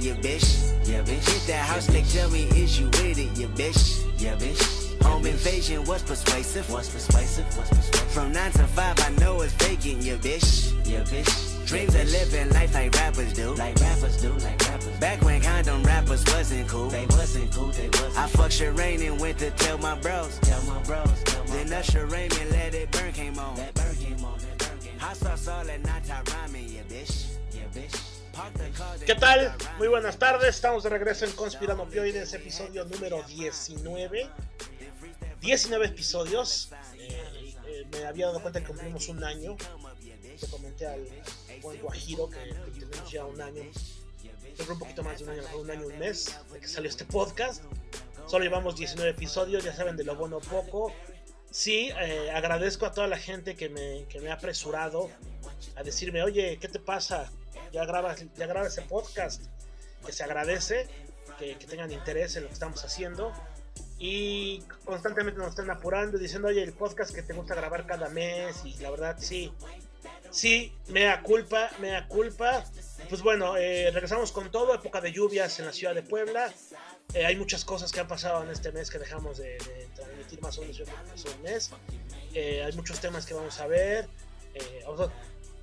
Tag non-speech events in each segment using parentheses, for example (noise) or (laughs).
yeah, bitch. Yeah, bitch. Hit that house, they tell me, is you with it, yeah, bitch. Yeah, bitch. Home invasion was persuasive. Was persuasive. Was persuasive. From nine to five, I know it's vacant, yeah, bitch. Yeah, bitch. Dreams of living life like rappers do. Like rappers do, like rappers. Do. Back when condom rappers wasn't cool. They wasn't cool, they wasn't. I fucked Shireen and went to tell my bros. Tell my bros, tell my Then Usher Raymond let it burn came on. That burn came on, that burn came on. Hot sauce all that night rhyming, yeah, bitch. Yeah, bitch. ¿Qué tal? Muy buenas tardes, estamos de regreso en Conspirano Pioides, episodio número 19. 19 episodios. Eh, eh, me había dado cuenta que cumplimos un año. Te comenté al, buen Guajiro, que, tenemos ya un año, un poquito más de un año, un año, un mes de que salió este podcast. Solo llevamos 19 episodios, ya saben de lo bueno poco. Sí, eh, agradezco a toda la gente que me, que me ha apresurado a decirme, oye, ¿qué te pasa? Ya grabas, ya grabas ese podcast. Que se agradece, que, que tengan interés en lo que estamos haciendo y constantemente nos están apurando diciendo, oye, el podcast que te gusta grabar cada mes y la verdad sí, Sí, mea culpa, mea culpa. Pues bueno, eh, regresamos con todo, época de lluvias en la ciudad de Puebla. Eh, hay muchas cosas que han pasado en este mes que dejamos de, transmitir más o menos un mes. Eh, hay muchos temas que vamos a ver.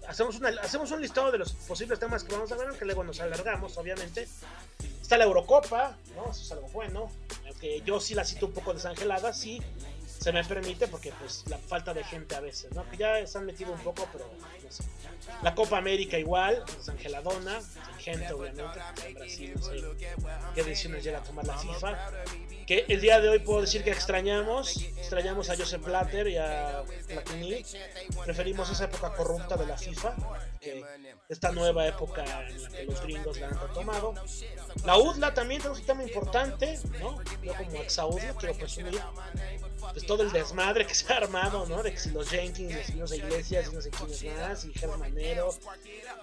Hacemos, una, hacemos un listado de los posibles temas que vamos a ver, aunque luego nos alargamos, obviamente. Está la Eurocopa, ¿no? Eso es algo bueno. Aunque yo sí la cito un poco desangelada, sí se me permite porque pues la falta de gente a veces, ¿no? Que ya se han metido un poco, pero no sé. La Copa América igual, pues Angeladona, sin gente obviamente, en Brasil no sé qué decisiones llega a tomar la FIFA. Que el día de hoy puedo decir que extrañamos, extrañamos a Joseph Platter y a Platini. Preferimos esa época corrupta de la FIFA, que esta nueva época en la que los gringos la han retomado. La UDLA también es un tema importante, ¿no? Yo como ex quiero presumir pues todo el desmadre que se ha armado, ¿no? De que si los Jenkins, los niños de iglesias, y no sé quiénes más, y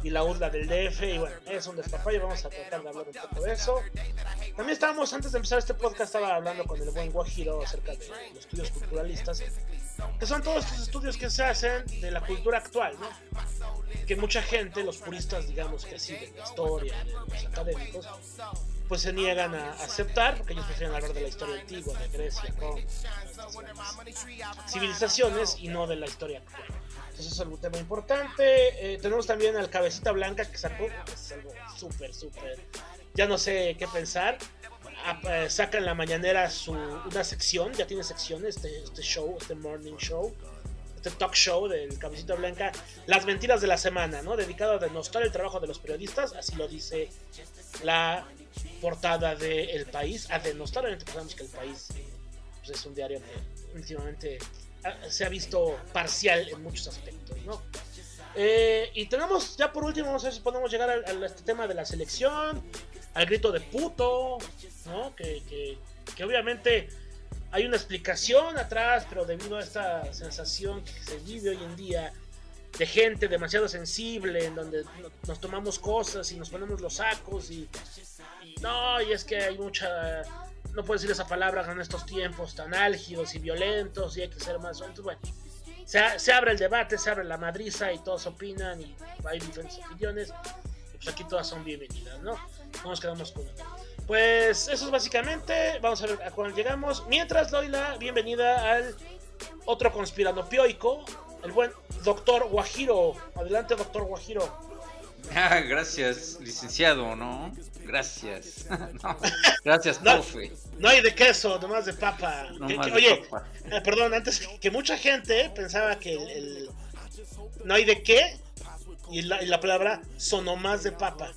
Y la urla del DF, y bueno, es un y vamos a tratar de hablar un poco de eso. También estábamos, antes de empezar este podcast, estaba hablando con el buen Guajiro acerca de los estudios culturalistas, que son todos estos estudios que se hacen de la cultura actual, ¿no? Que mucha gente, los puristas, digamos que así, de la historia, de los académicos, pues se niegan a aceptar, porque ellos prefieren hablar de la historia antigua, de Grecia, Roma, civilizaciones y no de la historia actual. Entonces es algún tema importante. Eh, tenemos también al Cabecita Blanca que sacó, es algo súper, súper, ya no sé qué pensar. Ah, eh, saca en la mañanera su, una sección, ya tiene secciones, este, este show, este morning show este talk show del Cabecita Blanca, las mentiras de la semana, ¿no? Dedicado a denostar el trabajo de los periodistas, así lo dice la portada de El País, a denostar, obviamente sabemos que El País pues, es un diario que últimamente se ha visto parcial en muchos aspectos, ¿no? Eh, y tenemos, ya por último, a ver si podemos llegar a, este tema de la selección, al grito de puto, ¿no? Que, que, que, obviamente hay una explicación atrás, pero debido a esta sensación que se vive hoy en día de gente demasiado sensible, en donde nos tomamos cosas y nos ponemos los sacos y, no, y es que hay mucha, no puedo decir esa palabra en estos tiempos tan álgidos y violentos y hay que ser más, entonces bueno, se, abre el debate, se abre la madriza y todos opinan y hay diferentes opiniones, y pues aquí todas son bienvenidas, ¿no? No nos quedamos con Pues eso es básicamente, vamos a ver a cuándo llegamos, mientras doy la bienvenida al otro conspirano pioico, el buen doctor Guajiro. Adelante, doctor Guajiro. Ah, (laughs) gracias, licenciado, ¿no? Gracias. gracias, profe. (laughs) No, hay de queso, nomás de papa. oye, eh, perdón, antes que mucha gente pensaba que el, no hay de qué y la, y la palabra sonomás de papa.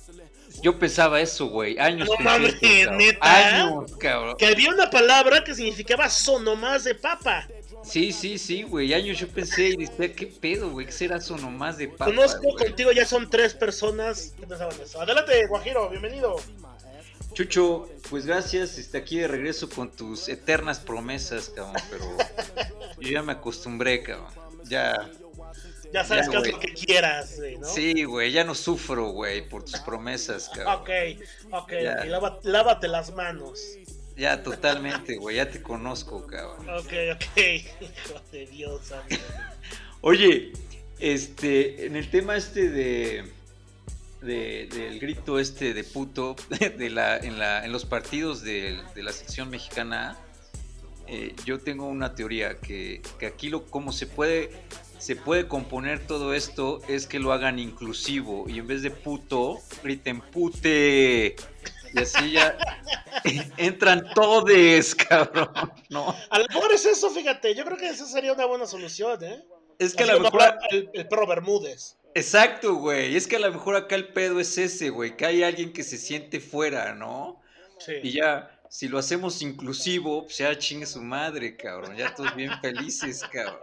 Yo pensaba eso, güey. Años. No mames, neta. Años, cabrón. Que había una palabra que significaba sonomás de papa. Sí, sí, sí, güey. Años yo pensé y dije, ¿qué pedo, güey? ¿Qué será eso nomás de papa? Conozco contigo, ya son tres personas que pensaban eso. Adelante, Guajiro, bienvenido. Chucho, pues gracias, está aquí de regreso con tus eternas promesas, cabrón, pero (laughs) yo ya me acostumbré, cabrón. Ya. Ya sabes que es lo que quieras, güey, ¿no? Sí, güey, ya no sufro, güey, por tus promesas, cabrón. Ok, ok, okay. lávate las manos. Ya, totalmente, güey, ya te conozco, cabrón. Ok, ok, hijo de Dios, amigo. (laughs) Oye, este, en el tema este de, del grito este de puto (laughs) de la, en, la, en los partidos de, la sección mexicana, eh, yo tengo una teoría que, que, aquí lo como se puede se puede componer todo esto es que lo hagan inclusivo y en vez de puto griten pute y así ya entran todes, cabrón, ¿no? A lo mejor es eso, fíjate, yo creo que esa sería una buena solución, ¿eh? Es que a lo mejor... El, el perro Bermúdez. Exacto, güey. Es que a lo mejor acá el pedo es ese, güey. Que hay alguien que se siente fuera, ¿no? Sí. Y ya, si lo hacemos inclusivo, pues ya chingue su madre, cabrón. Ya todos bien felices, cabrón.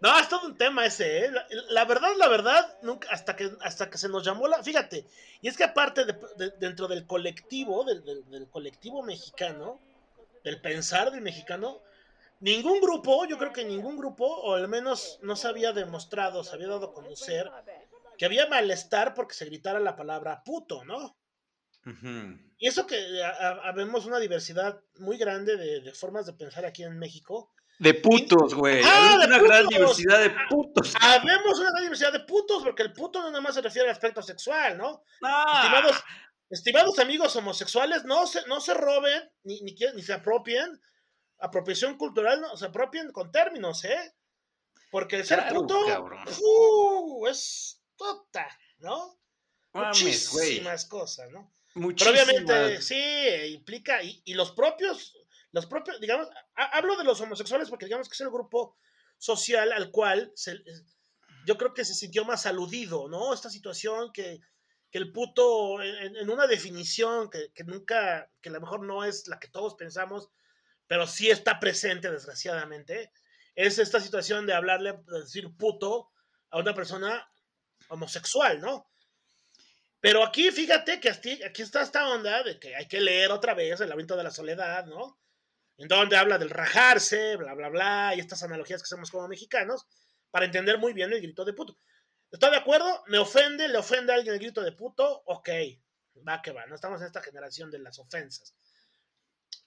No, es todo un tema ese, ¿eh? La, verdad, la verdad, nunca, hasta que, hasta que se nos llamó la. Fíjate, y es que aparte de, dentro del colectivo, del, del, colectivo mexicano, del pensar del mexicano, ningún grupo, yo creo que ningún grupo, o al menos no se había demostrado, se había dado a conocer que había malestar porque se gritara la palabra puto, ¿no? Y eso que habemos una diversidad muy grande de, formas de pensar aquí en México. De putos, güey. Ah, una gran diversidad de putos. Habemos una gran diversidad de putos, porque el puto no nada más se refiere al aspecto sexual, ¿no? Estimados, estimados amigos homosexuales, no se, no se roben, ni, ni, ni se apropien apropiación cultural no se apropien con términos, ¿eh? Porque el ser puto uh, es tota, ¿no? Muchísimas cosas, ¿no? Pero obviamente sí, implica, y, los propios, los propios, digamos, hablo de los homosexuales porque digamos que es el grupo social al cual se, yo creo que se sintió más aludido, ¿no? Esta situación que, que el puto, en, una definición que, que, nunca, que a lo mejor no es la que todos pensamos, pero sí está presente, desgraciadamente, es esta situación de hablarle, de decir puto a una persona homosexual, ¿no? Pero aquí, fíjate que aquí, está esta onda de que hay que leer otra vez el laberinto de la soledad, ¿no? En donde habla del rajarse, bla, bla, bla, y estas analogías que hacemos como mexicanos, para entender muy bien el grito de puto. ¿Está de acuerdo? ¿Me ofende? ¿Le ofende a alguien el grito de puto? Ok, va que va, no estamos en esta generación de las ofensas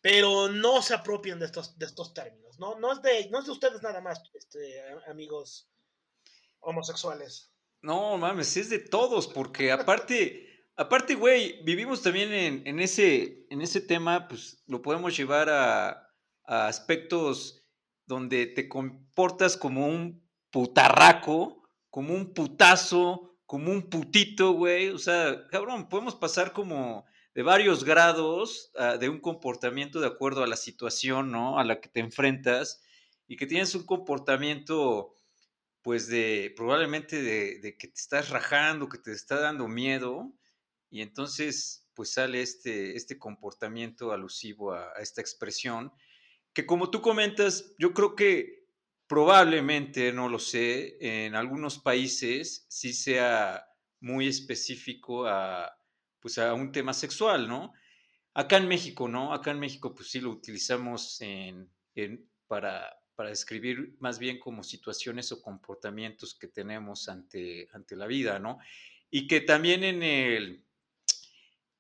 pero no se apropien de estos, de estos términos, ¿no? No es, de, no es de ustedes nada más, este, amigos homosexuales. No, mames, es de todos, porque aparte, aparte, güey, vivimos también en, ese, en ese tema, pues lo podemos llevar a, a aspectos donde te comportas como un putarraco, como un putazo, como un putito, güey. O sea, cabrón, podemos pasar como de varios grados ah, de un comportamiento de acuerdo a la situación, ¿no? A la que te enfrentas y que tienes un comportamiento, pues, de probablemente de, que te estás rajando, que te está dando miedo y entonces, pues, sale este, este comportamiento alusivo a, esta expresión que como tú comentas, yo creo que probablemente, no lo sé, en algunos países sí sea muy específico a, pues a un tema sexual, ¿no? Acá en México, ¿no? Acá en México, pues sí lo utilizamos en, para, para describir más bien como situaciones o comportamientos que tenemos ante, ante la vida, ¿no? Y que también en el,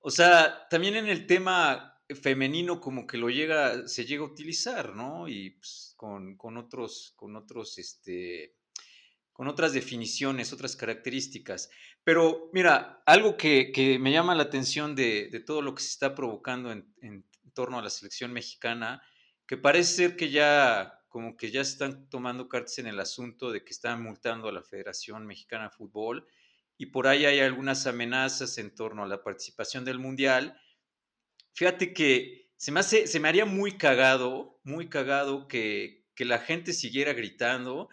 o sea, también en el tema femenino como que lo llega, se llega a utilizar, ¿no? Y pues, con, con, otros, con otros, este, con otras definiciones, otras características. Pero mira, algo que, me llama la atención de, todo lo que se está provocando en, torno a la selección mexicana, que parece ser que ya como que ya están tomando cartas en el asunto de que están multando a la Federación Mexicana de Fútbol y por ahí hay algunas amenazas en torno a la participación del Mundial. Fíjate que se me, hace, se me haría muy cagado, muy cagado que, que la gente siguiera gritando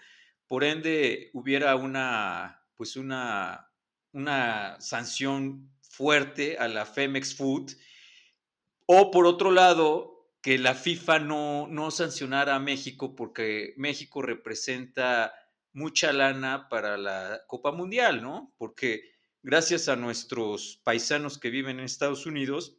por ende hubiera una, pues una, una sanción fuerte a la Femex Food, o por otro lado, que la FIFA no, no sancionara a México porque México representa mucha lana para la Copa Mundial, ¿no? Porque gracias a nuestros paisanos que viven en Estados Unidos,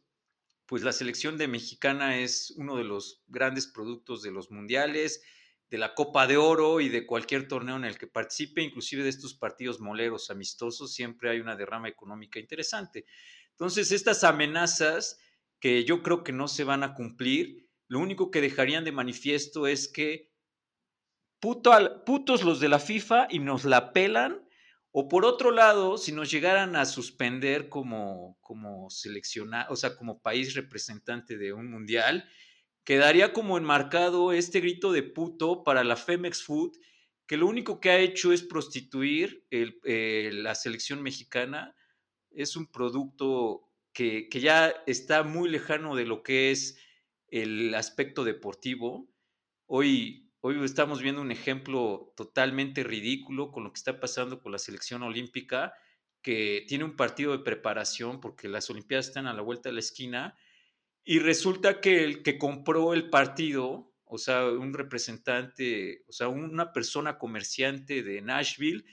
pues la selección de mexicana es uno de los grandes productos de los mundiales, de la Copa de Oro y de cualquier torneo en el que participe, inclusive de estos partidos moleros amistosos, siempre hay una derrama económica interesante. Entonces, estas amenazas que yo creo que no se van a cumplir, lo único que dejarían de manifiesto es que putos los de la FIFA y nos la pelan, O por otro lado, si nos llegaran a suspender como, como o sea, como país representante de un mundial, quedaría como enmarcado este grito de puto para la Femex Food, que lo único que ha hecho es prostituir eh, la selección mexicana. Es un producto que, que ya está muy lejano de lo que es el aspecto deportivo. Hoy Hoy estamos viendo un ejemplo totalmente ridículo con lo que está pasando con la selección olímpica, que tiene un partido de preparación porque las Olimpiadas están a la vuelta de la esquina y resulta que el que compró el partido, o sea, un representante, o sea, una persona comerciante de Nashville,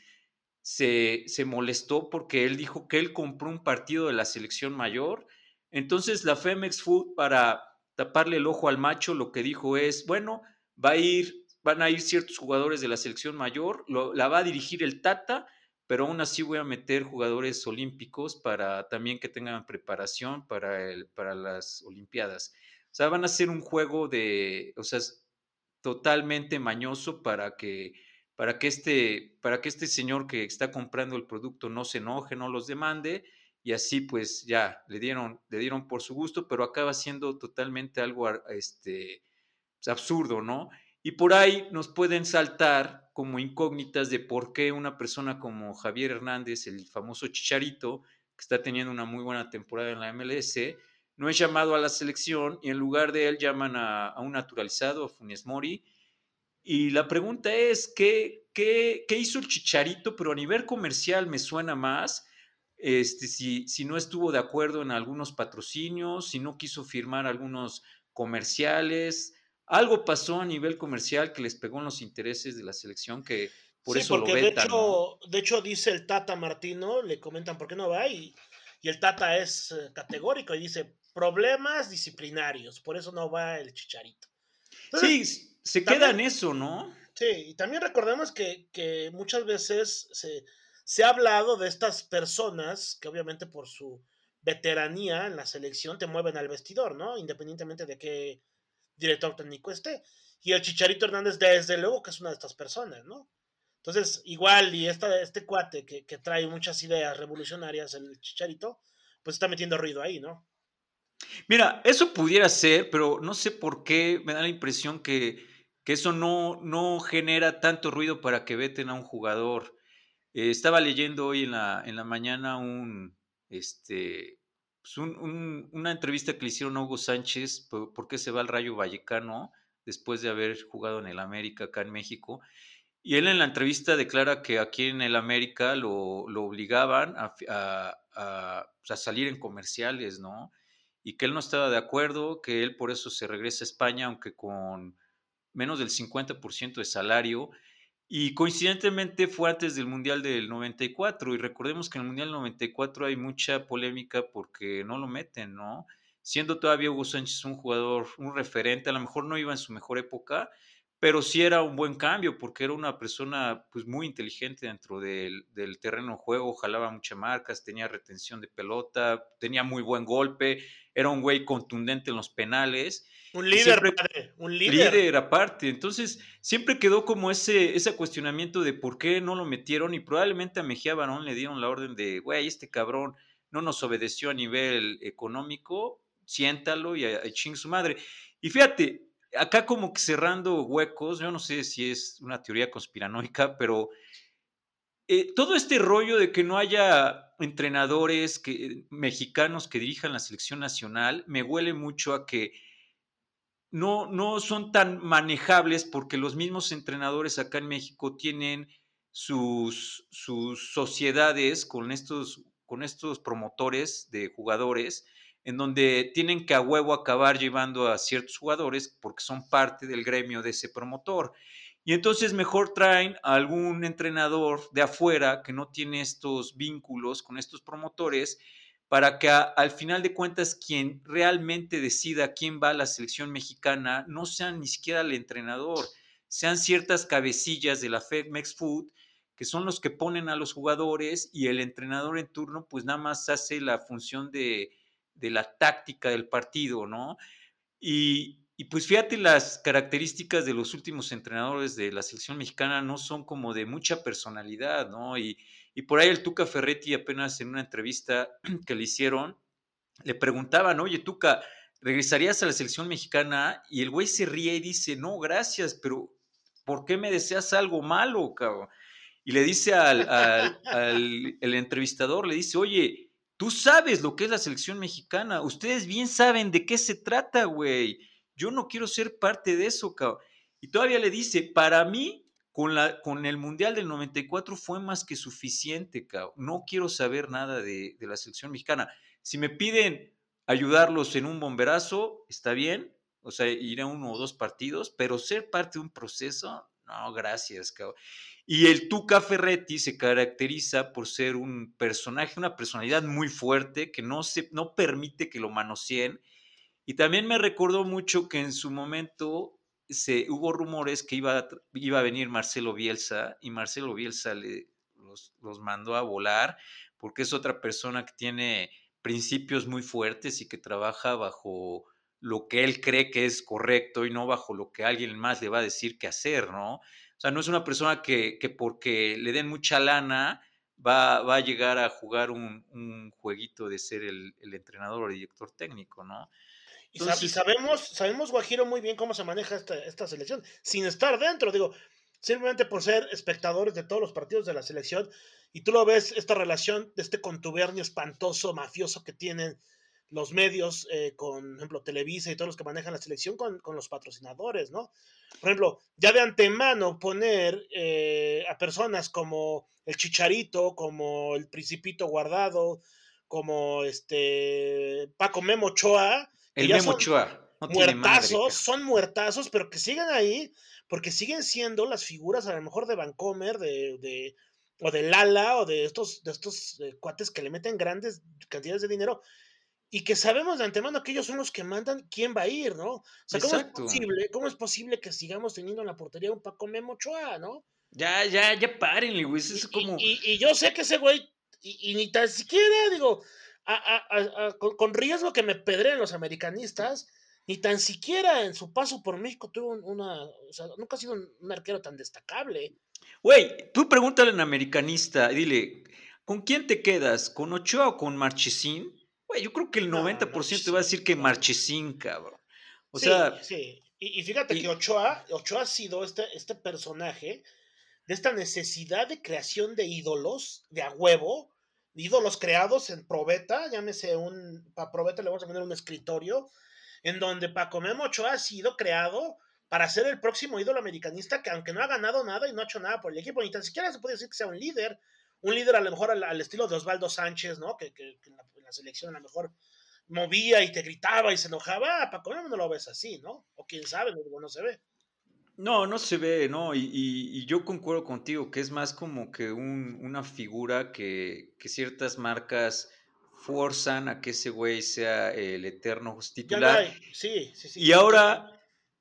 se, se molestó porque él dijo que él compró un partido de la selección mayor. Entonces la Femex Food, para taparle el ojo al macho, lo que dijo es, bueno, va a ir, van a ir ciertos jugadores de la selección mayor, la va a dirigir el Tata, pero aún así voy a meter jugadores olímpicos para también que tengan preparación para, el, para las Olimpiadas. O sea, van a hacer un juego de, o sea, totalmente mañoso para que, para que, este, para que este señor que está comprando el producto no se enoje, no los demande, y así pues ya le dieron, le dieron por su gusto, pero acaba siendo totalmente algo este, absurdo, ¿no? Y por ahí nos pueden saltar como incógnitas de por qué una persona como Javier Hernández, el famoso Chicharito, que está teniendo una muy buena temporada en la MLS, no es llamado a la selección y en lugar de él llaman a, un naturalizado, a Funes Mori. Y la pregunta es, ¿qué, qué, qué hizo el Chicharito? Pero a nivel comercial me suena más. Este, si, si no estuvo de acuerdo en algunos patrocinios, si no quiso firmar algunos comerciales, algo pasó a nivel comercial que les pegó en los intereses de la selección que por eso lo vetan. De hecho, de hecho, dice el Tata Martino, le comentan por qué no va y, y el Tata es eh, categórico y dice problemas disciplinarios, por eso no va el Chicharito. sí, se queda en eso, ¿no? Sí, y también recordemos que, que muchas veces se, se ha hablado de estas personas que obviamente por su veteranía en la selección te mueven al vestidor, ¿no? Independientemente de qué director técnico esté. Y el Chicharito Hernández, desde luego que es una de estas personas, ¿no? Entonces, igual, y esta, este cuate que, que trae muchas ideas revolucionarias, el Chicharito, pues está metiendo ruido ahí, ¿no? Mira, eso pudiera ser, pero no sé por qué me da la impresión que, que eso no, no genera tanto ruido para que veten a un jugador. Eh, estaba leyendo hoy en la, en la mañana un, este, pues, una entrevista que le hicieron a Hugo Sánchez, por, qué se va al Rayo Vallecano después de haber jugado en el América acá en México. Y él en la entrevista declara que aquí en el América lo, obligaban a, pues, a, salir en comerciales, ¿no? Y que él no estaba de acuerdo, que él por eso se regresa a España, aunque con menos del 50% de salario, y coincidentemente fue antes del Mundial del 94 y recordemos que en el Mundial del 94 hay mucha polémica porque no lo meten, ¿no? Siendo todavía Hugo Sánchez un jugador, un referente, a lo mejor no iba en su mejor época, pero sí era un buen cambio porque era una persona pues muy inteligente dentro del, del terreno de juego, jalaba muchas marcas, tenía retención de pelota, tenía muy buen golpe, era un güey contundente en los penales un líder, padre, un líder. Líder aparte. Entonces, siempre quedó como ese, ese cuestionamiento de por qué no lo metieron y probablemente a Mejía Barón le dieron la orden de, güey, este cabrón no nos obedeció a nivel económico, siéntalo y a, ching su madre. Y fíjate, acá como que cerrando huecos, yo no sé si es una teoría conspiranoica, pero eh, todo este rollo de que no haya entrenadores que, mexicanos que dirijan la selección nacional, me huele mucho a que no, no son tan manejables porque los mismos entrenadores acá en México tienen sus, sus sociedades con estos, con estos promotores de jugadores en donde tienen que a huevo acabar llevando a ciertos jugadores porque son parte del gremio de ese promotor. Y entonces mejor traen a algún entrenador de afuera que no tiene estos vínculos con estos promotores para que al final de cuentas quien realmente decida quién va a la selección mexicana no sean ni siquiera el entrenador, sean ciertas cabecillas de la FedMex Food que son los que ponen a los jugadores y el entrenador en turno pues nada más hace la función de, la táctica del partido, ¿no? Y, y, pues fíjate, las características de los últimos entrenadores de la selección mexicana no son como de mucha personalidad, ¿no? Y, por ahí el Tuca Ferretti apenas en una entrevista (clears throat) que le hicieron, le preguntaban, oye Tuca, ¿regresarías a la selección mexicana? Y el güey se ríe y dice, no, gracias, pero ¿por qué me deseas algo malo, cabrón? Y le dice al, entrevistador, le dice, oye, tú sabes lo que es la selección mexicana, ustedes bien saben de qué se trata, güey. Yo no quiero ser parte de eso, cabrón. Y todavía le dice, para mí, con, la, con el Mundial del 94 fue más que suficiente, cabrón. No quiero saber nada de, de la selección mexicana. Si me piden ayudarlos en un bomberazo, está bien, o sea, ir a uno o dos partidos, pero ser parte de un proceso, no, gracias, cabrón. Y el Tuca Ferretti se caracteriza por ser un personaje, una personalidad muy fuerte que no, se, no permite que lo manoseen. Y también me recordó mucho que en su momento se, hubo rumores que iba, iba a venir Marcelo Bielsa y Marcelo Bielsa los, los mandó a volar porque es otra persona que tiene principios muy fuertes y que trabaja bajo lo que él cree que es correcto y no bajo lo que alguien más le va a decir que hacer, ¿no? O sea, no es una persona que, que porque le den mucha lana va, va a llegar a jugar un, un jueguito de ser el, el, entrenador o el director técnico, ¿no? Entonces, y sabemos, sabemos, Guajiro, muy bien cómo se maneja esta, esta selección, sin estar dentro, digo, simplemente por ser espectadores de todos los partidos de la selección, y tú lo ves, esta relación de este contubernio espantoso, mafioso que tienen los medios, eh, con, ejemplo, Televisa y todos los que manejan la selección con, con los patrocinadores, ¿no? Por ejemplo, ya de antemano poner eh, a personas como el Chicharito, como el Principito Guardado, como este Paco Memo Ochoa. El Memo Ochoa. No muertazos, madre, son muertazos, pero que sigan ahí, porque siguen siendo las figuras a lo mejor de Vancomer, de, de, o de Lala o de estos, de estos eh, cuates que le meten grandes cantidades de dinero y que sabemos de antemano que ellos son los que mandan quién va a ir, ¿no? O sea, ¿cómo es, posible, ¿cómo es posible que sigamos teniendo en la portería un Paco Memo Ochoa, ¿no? Ya, ya, ya párenle, güey. Es como. Y, y, yo sé que ese güey, y, ni tan siquiera, digo, a, a, a, con, con, riesgo que me pedreen los americanistas, ni tan siquiera en su paso por México tuvo una. O sea, nunca ha sido un, un arquero tan destacable. Güey, tú pregúntale a un americanista dile, ¿con quién te quedas? ¿Con Ochoa o con Marchesín? Güey, yo creo que el 90% no, va a decir que Marchesín, cabrón. O sí, sea. Sí, y, y fíjate y, que Ochoa, Ochoa ha sido este, este personaje de esta necesidad de creación de ídolos, de a huevo, ídolos creados en probeta, llámese un. Para probeta le vamos a poner un escritorio, en donde Paco Memo Ochoa ha sido creado para ser el próximo ídolo americanista que aunque no ha ganado nada y no ha hecho nada por el equipo, ni tan siquiera se puede decir que sea un líder, un líder a lo mejor al, al estilo de Osvaldo Sánchez, ¿no? Que, que, que en, la, en, la, selección a lo mejor movía y te gritaba y se enojaba, a Paco no lo ves así, ¿no? O quién sabe, no, no se ve. No, no se ve, ¿no? Y, y, y, yo concuerdo contigo que es más como que un, una figura que, que ciertas marcas forzan a que ese güey sea el eterno titular. Sí, sí, sí. Y ahora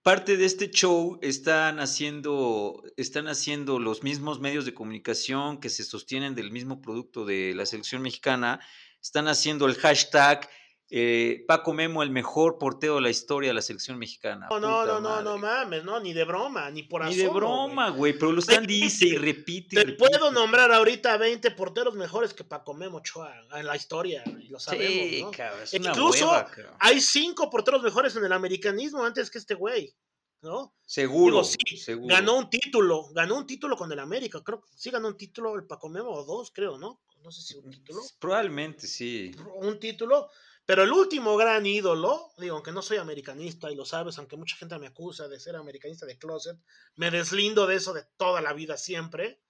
parte de este show están haciendo, están haciendo los mismos medios de comunicación que se sostienen del mismo producto de la selección mexicana, están haciendo el hashtag eh, Paco Memo, el mejor porteo de la historia de la selección mexicana. No, no, no, no, no mames, no, ni de broma, ni por Ni de broma, güey, pero lo están dice y repite. Te repite. puedo nombrar ahorita 20 porteros mejores que Paco Memo Ochoa en la historia, y lo sabemos, sí, ¿no? Cabrón, es Incluso hueva, cabrón. hay cinco porteros mejores en el americanismo antes que este güey. ¿no? Seguro, Digo, sí, seguro. Ganó un título, ganó un título con el América, creo que sí ganó un título el Paco Memo o dos, creo, ¿no? No sé si un título. Probablemente sí. Un título, pero el último gran ídolo, digo, aunque no soy americanista y lo sabes, aunque mucha gente me acusa de ser americanista de closet, me deslindo de eso de toda la vida siempre,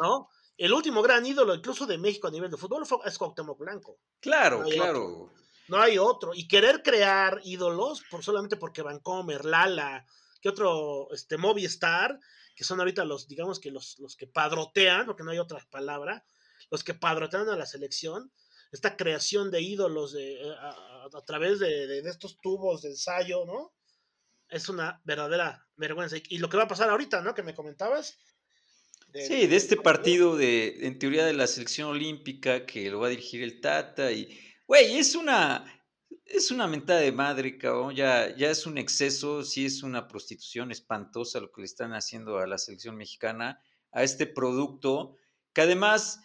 ¿no? El último gran ídolo, incluso de México a nivel de fútbol, fue, es Cuauhtémoc Blanco. Claro, no claro. Otro. No hay otro. Y querer crear ídolos por solamente porque Vancomer, Lala, que otro, este, Movistar, que son ahorita los, digamos que los, los que padrotean, porque no hay otra palabra, los que padrotean a la selección, esta creación de ídolos de, eh, a, través de, de, de, estos tubos de ensayo, ¿no? Es una verdadera vergüenza. Y, lo que va a pasar ahorita, ¿no? Que me comentabas. Sí, de este partido de, en teoría, de la selección olímpica que lo va a dirigir el Tata y, güey, es una, es una mentada de madre, cabrón. Ya, ya es un exceso, sí es una prostitución espantosa lo que le están haciendo a la selección mexicana, a este producto, que además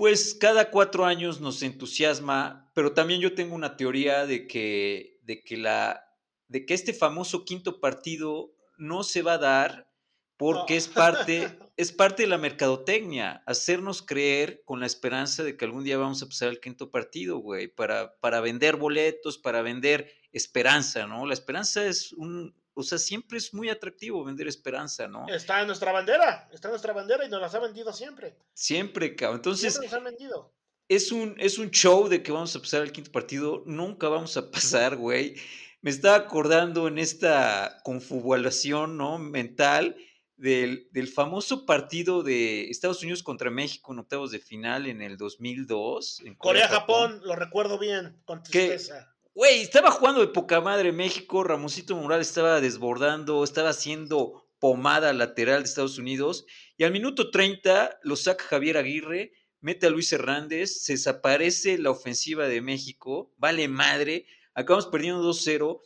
pues cada cuatro años nos entusiasma, pero también yo tengo una teoría de que, de que, la, de que este famoso quinto partido no se va a dar porque es, parte, (laughs) es parte de la mercadotecnia, hacernos creer con la esperanza de que algún día vamos a pasar al quinto partido, güey, para, para vender boletos, para vender esperanza, ¿no? La esperanza es un, o sea, siempre es muy atractivo vender esperanza, ¿no? Está en nuestra bandera, está en nuestra bandera y nos las ha vendido siempre. Siempre, cabrón. Entonces, siempre nos han vendido. Es un, es un show de que vamos a pasar al quinto partido, nunca vamos a (laughs) pasar, güey. Me estaba acordando en esta confabulación, ¿no? Mental del, del, famoso partido de Estados Unidos contra México en octavos de final en el 2002. En Corea-Japón, lo recuerdo bien, con tristeza. Güey, estaba jugando de poca madre México, Ramosito Morales estaba desbordando, estaba haciendo pomada lateral de Estados Unidos y al minuto 30 lo saca Javier Aguirre, mete a Luis Hernández, se desaparece la ofensiva de México, vale madre, acabamos perdiendo 2-0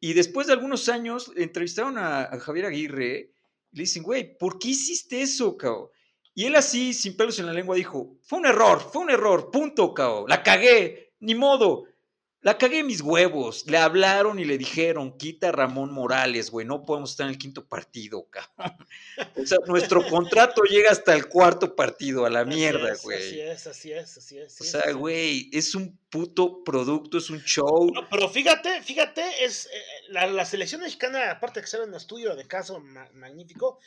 y después de algunos años entrevistaron a, a Javier Aguirre le dicen, güey, ¿por qué hiciste eso, cao? Y él así, sin pelos en la lengua, dijo, fue un error, fue un error, punto, cao. La cagué, ni modo. La cagué mis huevos. Le hablaron y le dijeron, quita a Ramón Morales, güey, no podemos estar en el quinto partido, cabrón. (laughs) O sea, nuestro contrato llega hasta el cuarto partido, a la mierda, güey. Así es, así es, así es. o sea, güey, es un puto producto, es un show. pero fíjate, fíjate, es eh, la, selección mexicana, aparte de que sea un estudio de caso magnífico,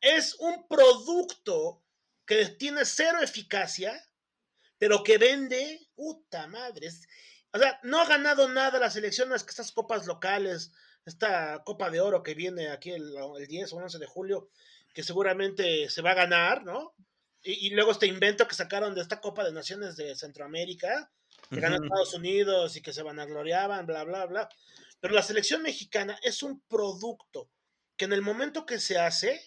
es un producto que tiene cero eficacia, pero que vende, puta madre. O sea, no ha ganado nada la selección más que estas copas locales, esta Copa de Oro que viene aquí el, 10 o 11 de julio, que seguramente se va a ganar, ¿no? Y, luego este invento que sacaron de esta Copa de Naciones de Centroamérica, que ganó Estados Unidos y que se van a gloriaban, bla, bla, bla. Pero la selección mexicana es un producto que en el momento que se hace,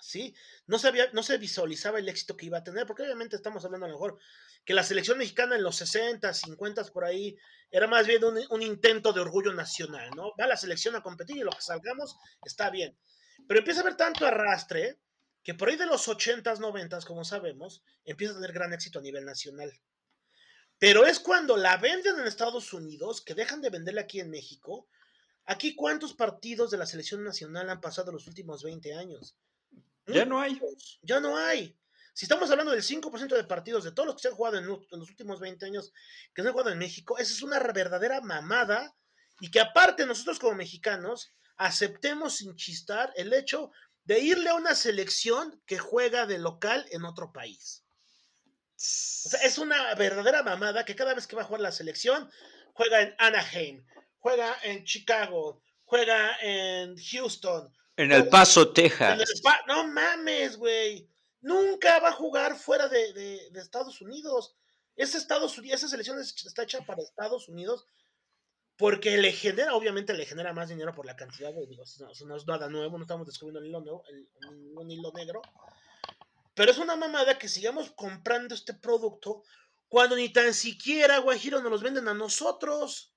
¿sí? No se, no se visualizaba el éxito que iba a tener, porque obviamente estamos hablando a lo mejor que la selección mexicana en los 60, 50 por ahí era más bien un, intento de orgullo nacional, ¿no? Va la selección a competir y lo que salgamos está bien. Pero empieza a haber tanto arrastre que por ahí de los 80s, 90s, como sabemos, empieza a tener gran éxito a nivel nacional. Pero es cuando la venden en Estados Unidos, que dejan de venderla aquí en México. Aquí, ¿cuántos partidos de la selección nacional han pasado los últimos 20 años? Ya no hay. Ya no hay. Si estamos hablando del 5% de partidos de todos los que se han jugado en, los últimos 20 años que se han jugado en México, esa es una verdadera mamada y que aparte nosotros como mexicanos aceptemos sin chistar el hecho de irle a una selección que juega de local en otro país. O sea, es una verdadera mamada que cada vez que va a jugar la selección, juega en Anaheim, juega en Chicago, juega en Houston. En El Paso, Texas. no mames, güey nunca va a jugar fuera de, Estados Unidos. Ese Estados Unidos, esa selección está hecha para Estados Unidos porque le genera, obviamente le genera más dinero por la cantidad de, digo, no, no es nada nuevo, no estamos descubriendo el hilo nuevo, un hilo negro, pero es una mamada que sigamos comprando este producto cuando ni tan siquiera Guajiro nos los venden a nosotros.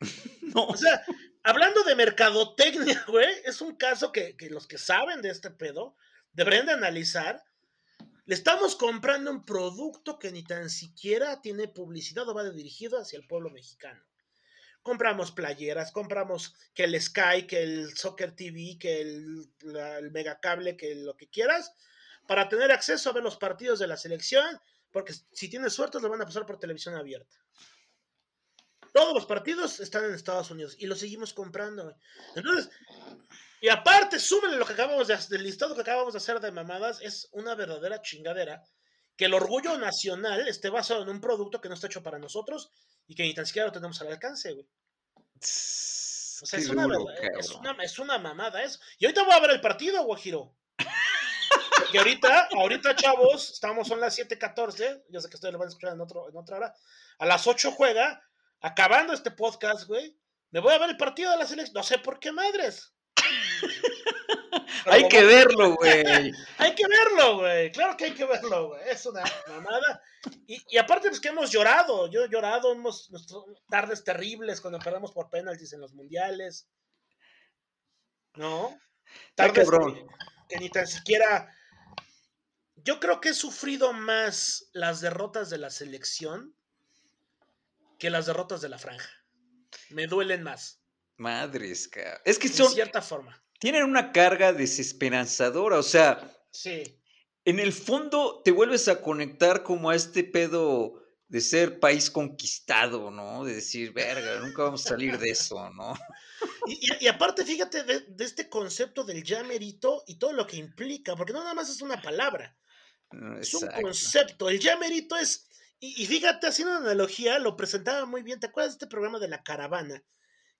(laughs) no. O sea, hablando de mercadotecnia, güey, es un caso que, que los que saben de este pedo deberían de analizar le estamos comprando un producto que ni tan siquiera tiene publicidad o va dirigido hacia el pueblo mexicano. Compramos playeras, compramos que el Sky, que el Soccer TV, que el, el Megacable, que lo que quieras, para tener acceso a ver los partidos de la selección, porque si tienes suerte lo van a pasar por televisión abierta. Todos los partidos están en Estados Unidos y los seguimos comprando. Entonces, y aparte, súbele lo que acabamos de hacer, el listado que acabamos de hacer de mamadas, es una verdadera chingadera. Que el orgullo nacional esté basado en un producto que no está hecho para nosotros y que ni tan siquiera lo tenemos al alcance, güey. O sea, es una, es, una, es una, mamada eso. Y ahorita voy a ver el partido, Guajiro. Y ahorita, ahorita, chavos, estamos, son las 7:14. Yo sé que ustedes lo van a escuchar en, otro, en otra hora. A las 8 juega. Acabando este podcast, güey. Me voy a ver el partido de la selección. No sé por qué madres. (laughs) hay que verlo, (laughs) güey. hay que verlo, güey. Claro que hay que verlo, güey. Es una mamada. Y, aparte, pues que hemos llorado. Yo he llorado, hemos tardes terribles cuando perdemos por penaltis en los mundiales. ¿No? Tardes que, ni tan siquiera Yo creo que he sufrido más las derrotas de la selección que las derrotas de la franja. Me duelen más. Madres, cara. Es que son. De cierta forma. Tienen una carga desesperanzadora. O sea. Sí. En el fondo te vuelves a conectar como a este pedo de ser país conquistado, ¿no? De decir, verga, nunca vamos a salir de (laughs) eso, ¿no? Y, aparte, fíjate de, este concepto del ya merito y todo lo que implica, porque no nada más es una palabra, es un concepto. El ya merito es, y, fíjate, haciendo una analogía, lo presentaba muy bien. ¿Te acuerdas de este programa de la caravana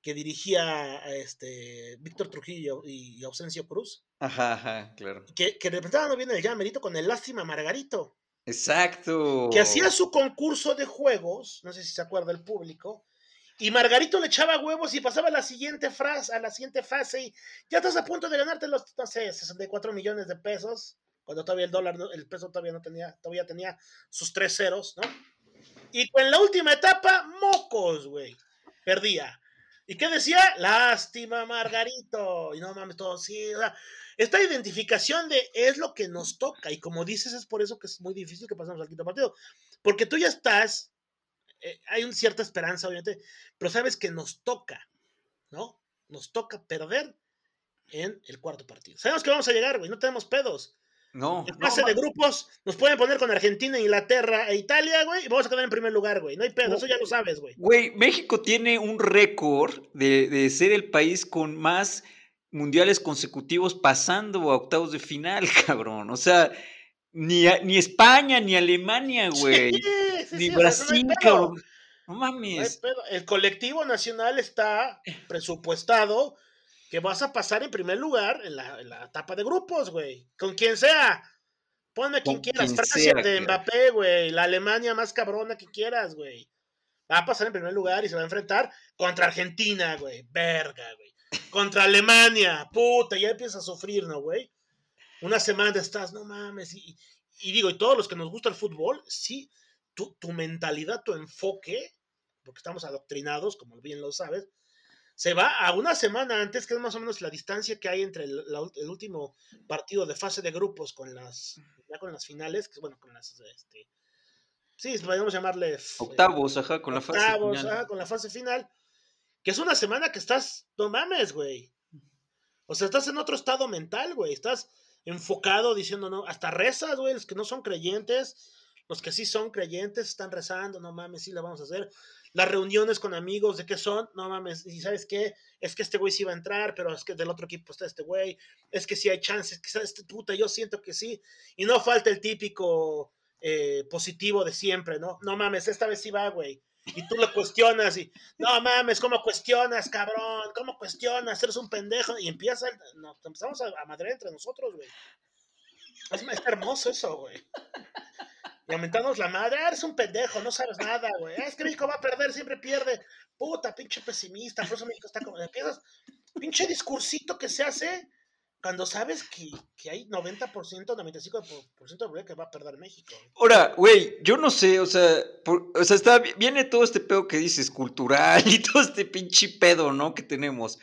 que dirigía a este Víctor Trujillo y, Ausencio Cruz? Ajá, ajá, claro. Que, que representaban bien el ya merito con el lástima Margarito. Exacto. Que hacía su concurso de juegos, no sé si se acuerda el público, y Margarito le echaba huevos y pasaba a la siguiente frase, a la siguiente fase y ya estás a punto de ganarte los, no sé, 64 millones de pesos, cuando todavía el dólar, el peso todavía no tenía, todavía tenía sus tres ceros, ¿no? Y en la última etapa, mocos, güey. Perdía. ¿Y qué decía? Lástima, Margarito. Y no mames, todo sí. esta identificación de es lo que nos toca. Y como dices, es por eso que es muy difícil que pasemos al quinto partido. Porque tú ya estás eh, hay una cierta esperanza, obviamente, pero sabes que nos toca, ¿no? Nos toca perder en el cuarto partido. Sabemos que vamos a llegar, güey, no tenemos pedos. No. En fase de grupos nos pueden poner con Argentina, Inglaterra e Italia, güey, y vamos a quedar en primer lugar, güey. No hay pedo, eso ya lo sabes, güey. Güey, México tiene un récord de, de ser el país con más mundiales consecutivos pasando a octavos de final, (laughs) cabrón. O sea, ni, ni España, ni Alemania, güey. ni Brasil, no, no mames. el colectivo nacional está presupuestado que vas a pasar en primer lugar en la, etapa de grupos, güey. Con quien sea. Ponme quien quieras. Francia de Mbappé, güey. La Alemania más cabrona que quieras, güey. Va a pasar en primer lugar y se va a enfrentar contra Argentina, güey. Verga, güey. Contra Alemania. Puta, ya empieza a sufrir, ¿no, güey? una semana estás, no mames, y, digo, y todos los que nos gusta el fútbol, sí, tu, mentalidad, tu enfoque, porque estamos adoctrinados, como bien lo sabes, se va a una semana antes, que es más o menos la distancia que hay entre el, último partido de fase de grupos con las, ya con las finales, que bueno, con las, este, sí, podríamos llamarle... Octavos, ajá, con la fase final. Ajá, con la fase final, que es una semana que estás, no mames, güey. O sea, estás en otro estado mental, güey, estás enfocado diciendo, no, hasta rezas, güey, los que no son creyentes, los que sí son creyentes están rezando, no mames, sí la vamos a hacer. Las reuniones con amigos, ¿de qué son? No mames, y ¿sabes qué? Es que este güey sí va a entrar, pero es que del otro equipo está este güey, es que sí hay chances, que este puta, yo siento que sí, y no falta el típico eh, positivo de siempre, ¿no? No mames, esta vez sí va, güey. Y tú lo cuestionas y, no mames, ¿cómo cuestionas, cabrón? ¿Cómo cuestionas? Eres un pendejo. Y empieza, nos empezamos a, a entre nosotros, güey. Es, hermoso eso, güey. Y aumentamos la madre, ah, eres un pendejo, no sabes nada, güey. Ah, es que México va a perder, siempre pierde. Puta, pinche pesimista, por eso México está como. Empiezas, pinche discursito que se hace cuando sabes que, que hay 90%, 95% de que va a perder México. Ahora, güey, yo no sé, o sea, o sea, está, viene todo este pedo que dices cultural y (laughs) todo este pinche pedo, ¿no? Que tenemos.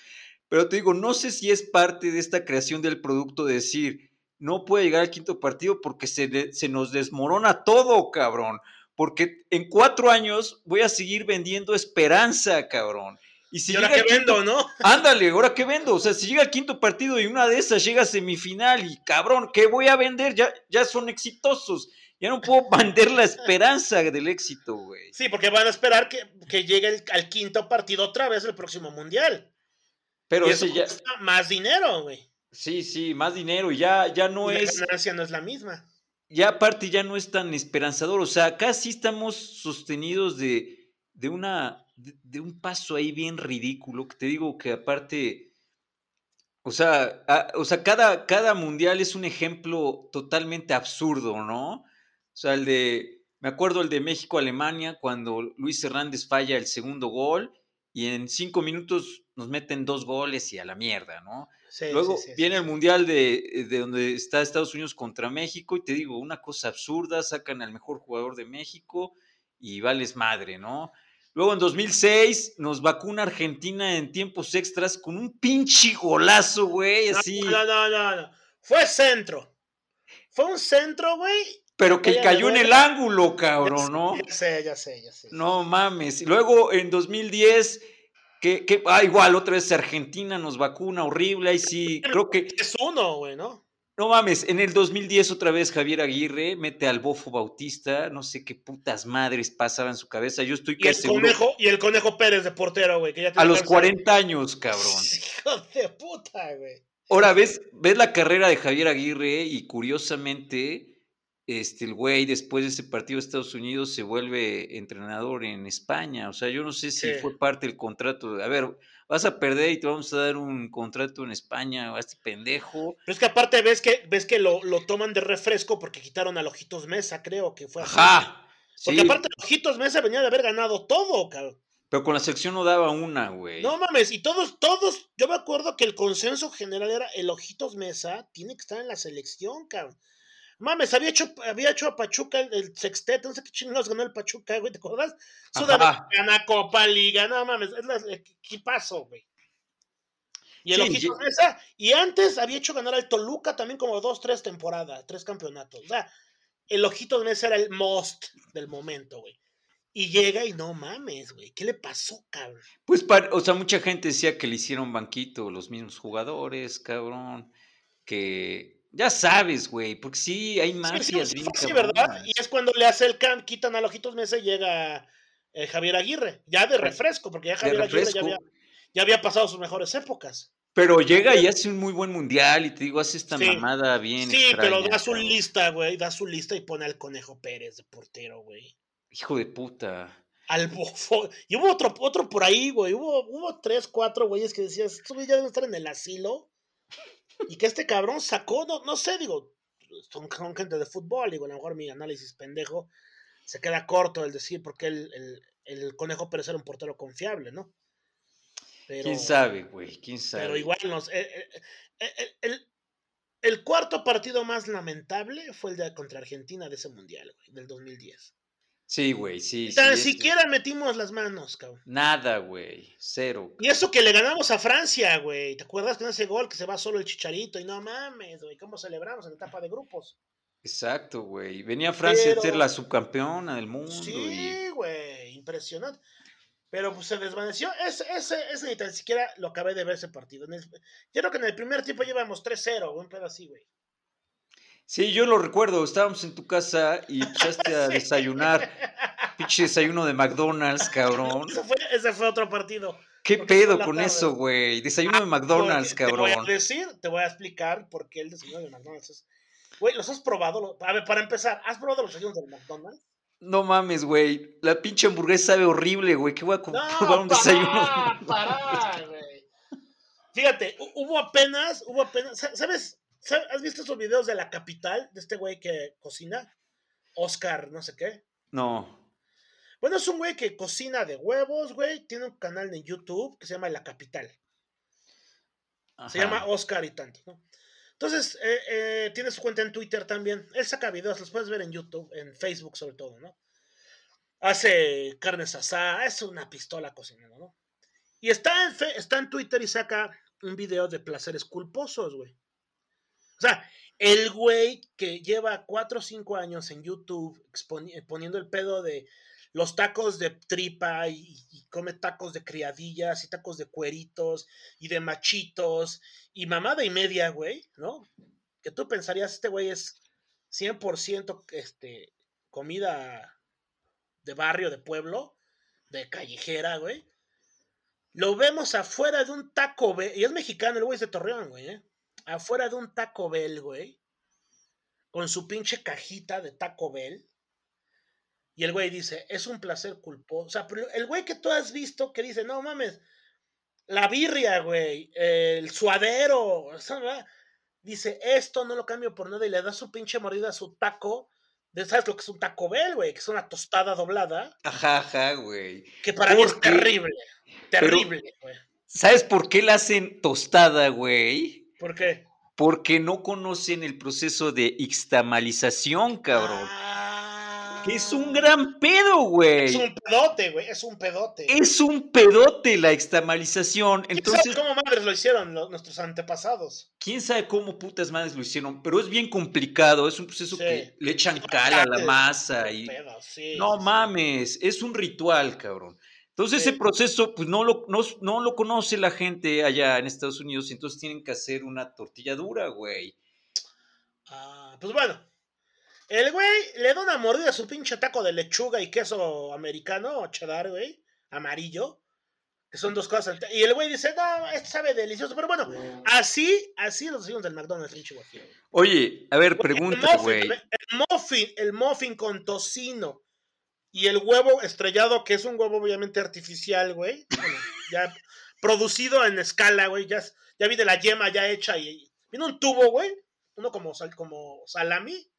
Pero te digo, no sé si es parte de esta creación del producto de decir, no puede llegar al quinto partido porque se, se nos desmorona todo, cabrón. Porque en cuatro años voy a seguir vendiendo esperanza, cabrón. Y si ahora que vendo, ¿no? (laughs) Ándale, ahora que vendo. O sea, si llega el quinto partido y una de esas llega a semifinal y cabrón, ¿qué voy a vender? Ya, ya son exitosos. Ya no puedo (laughs) vender la esperanza del éxito, güey. Sí, porque van a esperar que, que llegue al quinto partido otra vez el próximo mundial. Pero eso ya. Más dinero, güey. Sí, sí, más dinero. Ya, ya no es. La ganancia no es la misma. Ya aparte ya no es tan esperanzador. O sea, acá sí estamos sostenidos de, de una de, un paso ahí bien ridículo, que te digo que aparte, o sea, o sea cada, cada mundial es un ejemplo totalmente absurdo, ¿no? O sea, el de, me acuerdo el de México-Alemania, cuando Luis Hernández falla el segundo gol y en cinco minutos nos meten dos goles y a la mierda, ¿no? Luego viene el mundial de, de, donde está Estados Unidos contra México y te digo, una cosa absurda, sacan al mejor jugador de México y vales madre, ¿no? Luego en 2006 nos vacuna Argentina en tiempos extras con un pinche golazo, güey, así. No, no, no, no. Fue centro. fue un centro, güey. Pero que cayó en el ángulo, cabrón, ¿no? Ya sé, ya sé, ya sé. No mames. Y luego en 2010, que, que ah, igual otra vez Argentina nos vacuna horrible. Ahí sí, creo que. Es uno, güey, ¿no? No mames, en el 2010 otra vez Javier Aguirre mete al bofo Bautista. No sé qué putas madres pasaba en su cabeza. Yo estoy casi seguro. conejo, y el conejo Pérez de portero, güey, que ya A los cáncer. 40 años, cabrón. (laughs) Hijo de puta, güey. Ahora, ves, ves la carrera de Javier Aguirre y curiosamente, este, el güey después de ese partido de Estados Unidos se vuelve entrenador en España. O sea, yo no sé si Sí. fue parte del contrato. A ver, vas a perder y te vamos a dar un contrato en España a este pendejo. Pero es que aparte ves que, ves que lo, lo toman de refresco porque quitaron a Ojitos Mesa, creo que fue así. Ajá. Porque sí, aparte Ojitos Mesa venía de haber ganado todo, cabrón. pero con la selección no daba una, güey. No mames, y todos, todos, yo me acuerdo que el consenso general era el Ojitos Mesa tiene que estar en la selección, cabrón. Mames, había hecho, había hecho a Pachuca el, el sexteto, no sé qué chingados ganó el Pachuca, güey, ¿te? Ajá. Sudamericana, Copa Liga, no mames, es la equipazo, güey. Y el Sí, Ojitos ye- Mesa, y antes había hecho ganar al Toluca también como dos, tres temporadas, tres campeonatos. O sea, el Ojitos Mesa era el most del momento, güey. Y llega y no mames, güey. ¿Qué le pasó, cabrón? Pues, par- o sea, mucha gente decía que le hicieron banquito los mismos jugadores, cabrón. Que ya sabes, güey, porque sí hay Sí, sí, sí, así, ¿verdad? Y es cuando le hace el cam, quitan a Ojitos Mesa y llega eh, Javier Aguirre. Ya de refresco, porque ya Javier Aguirre ya había, ya había pasado sus mejores épocas. Pero llega y hace un muy buen mundial y te digo, hace esta Sí. mamada bien. Sí, pero da su lista, güey. Da su lista y pone al Conejo Pérez de portero, güey. Hijo de puta. Al bofo. Y hubo otro, otro por ahí, güey. Hubo, hubo tres, cuatro güeyes que decías, estos güeyes ya deben estar en el asilo. Y que este cabrón sacó, no, no sé, digo, son, son gente de fútbol, digo, a lo mejor mi análisis pendejo se queda corto el decir porque el, el, el Conejo Pérez era un portero confiable, ¿no? Pero, ¿Quién sabe, güey? ¿Quién sabe? Pero igual nos. eh, eh, eh, eh, el, el cuarto partido más lamentable fue el de contra Argentina de ese mundial, güey, del 2010. Sí, güey, sí. Ni tan sí, es- siquiera metimos las manos, cabrón. Nada, güey. Cero. Y eso que le ganamos a Francia, güey. ¿Te acuerdas con ese gol que se va solo el chicharito? Y no mames, güey, ¿cómo celebramos en etapa de grupos? Exacto, güey. Venía Francia a ser la subcampeona del mundo. Sí, güey, impresionante. Pero pues se desvaneció. Ese, ese, ese ni tan siquiera lo acabé de ver ese partido. En el- yo creo que en el primer tiempo llevamos 3-0, un pedo así, güey. Sí, yo lo recuerdo. Estábamos en tu casa y empezaste a (laughs) desayunar. Pinche desayuno de McDonald's, cabrón. Ese fue, ese fue otro partido. ¿Qué pedo con tarde. eso, güey? Desayuno de McDonald's, Porque Te voy a cabrón. decir, te voy a explicar por qué el desayuno de McDonald's es. Güey, ¿los has probado? A ver, para empezar, ¿has probado los desayunos del McDonald's? No mames, güey. La pinche hamburguesa sabe horrible, güey. ¿Qué voy a No, probar un desayuno? pará, pará, güey. Fíjate, hu- hubo apenas, hubo apenas, sa- ¿sabes? ¿Has visto esos videos de la capital de este güey que cocina? Oscar, no sé qué. No. Bueno, es un güey que cocina de huevos, güey. Tiene un canal en YouTube que se llama La Capital. Se llama Oscar y tanto, ¿no? Entonces, eh, eh, tiene su cuenta en Twitter también. Él saca videos, los puedes ver en YouTube, en Facebook sobre todo, ¿no? Hace carnes asadas, es una pistola cocinando, ¿no? Y está en, fe- está en Twitter y saca un video de placeres culposos, güey. O sea, el güey que lleva 4 o 5 años en YouTube eh, poniendo el pedo de los tacos de tripa y, y come tacos de criadillas y tacos de cueritos y de machitos y mamada y media, güey, ¿no? Que tú pensarías, este güey es 100% este, comida de barrio, de pueblo, de callejera, güey. Lo vemos afuera de un Taco y es mexicano, el güey es de Torreón, güey, ¿eh? Afuera de un Taco Bell, güey, con su pinche cajita de Taco Bell. Y el güey dice, es un placer culposo. O sea, pero el güey que tú has visto que dice, no mames, la birria, güey, el suadero, ¿verdad? dice, esto no lo cambio por nada y le da su pinche mordida a su taco. ¿Sabes lo que es un Taco Bell, güey? Que es una tostada doblada, Ajá, ajá, güey. que para mí es terrible. Terrible, güey. ¿Sabes por qué la hacen tostada, güey? ¿Por qué? Porque no conocen el proceso de ixtamalización, cabrón. Ah, Es un gran pedo, güey. Es un pedote, güey. Es un pedote. Es un pedote la extamalización. Entonces, ¿Cómo madres lo hicieron nuestros antepasados? quién sabe cómo putas madres lo hicieron, pero es bien complicado. Es un proceso que le echan cal a la masa y. no mames, es un ritual, cabrón. Entonces ese proceso, pues no lo, no, lo conoce la gente allá en Estados Unidos y entonces tienen que hacer una tortilla dura, güey. Ah, pues bueno. El güey le da una mordida a su pinche taco de lechuga y queso americano, o cheddar, güey, amarillo. Que son dos cosas. Y el güey dice, no, esto sabe delicioso. Pero bueno, así, así los hicimos del McDonald's Chihuahua. Oye, a ver, pregunta, güey. El muffin, el muffin con tocino y el huevo estrellado, que es un huevo obviamente artificial, güey. ya producido en escala, güey. Ya, ya vi de la yema ya hecha y viene un tubo, güey. Uno como, como salami.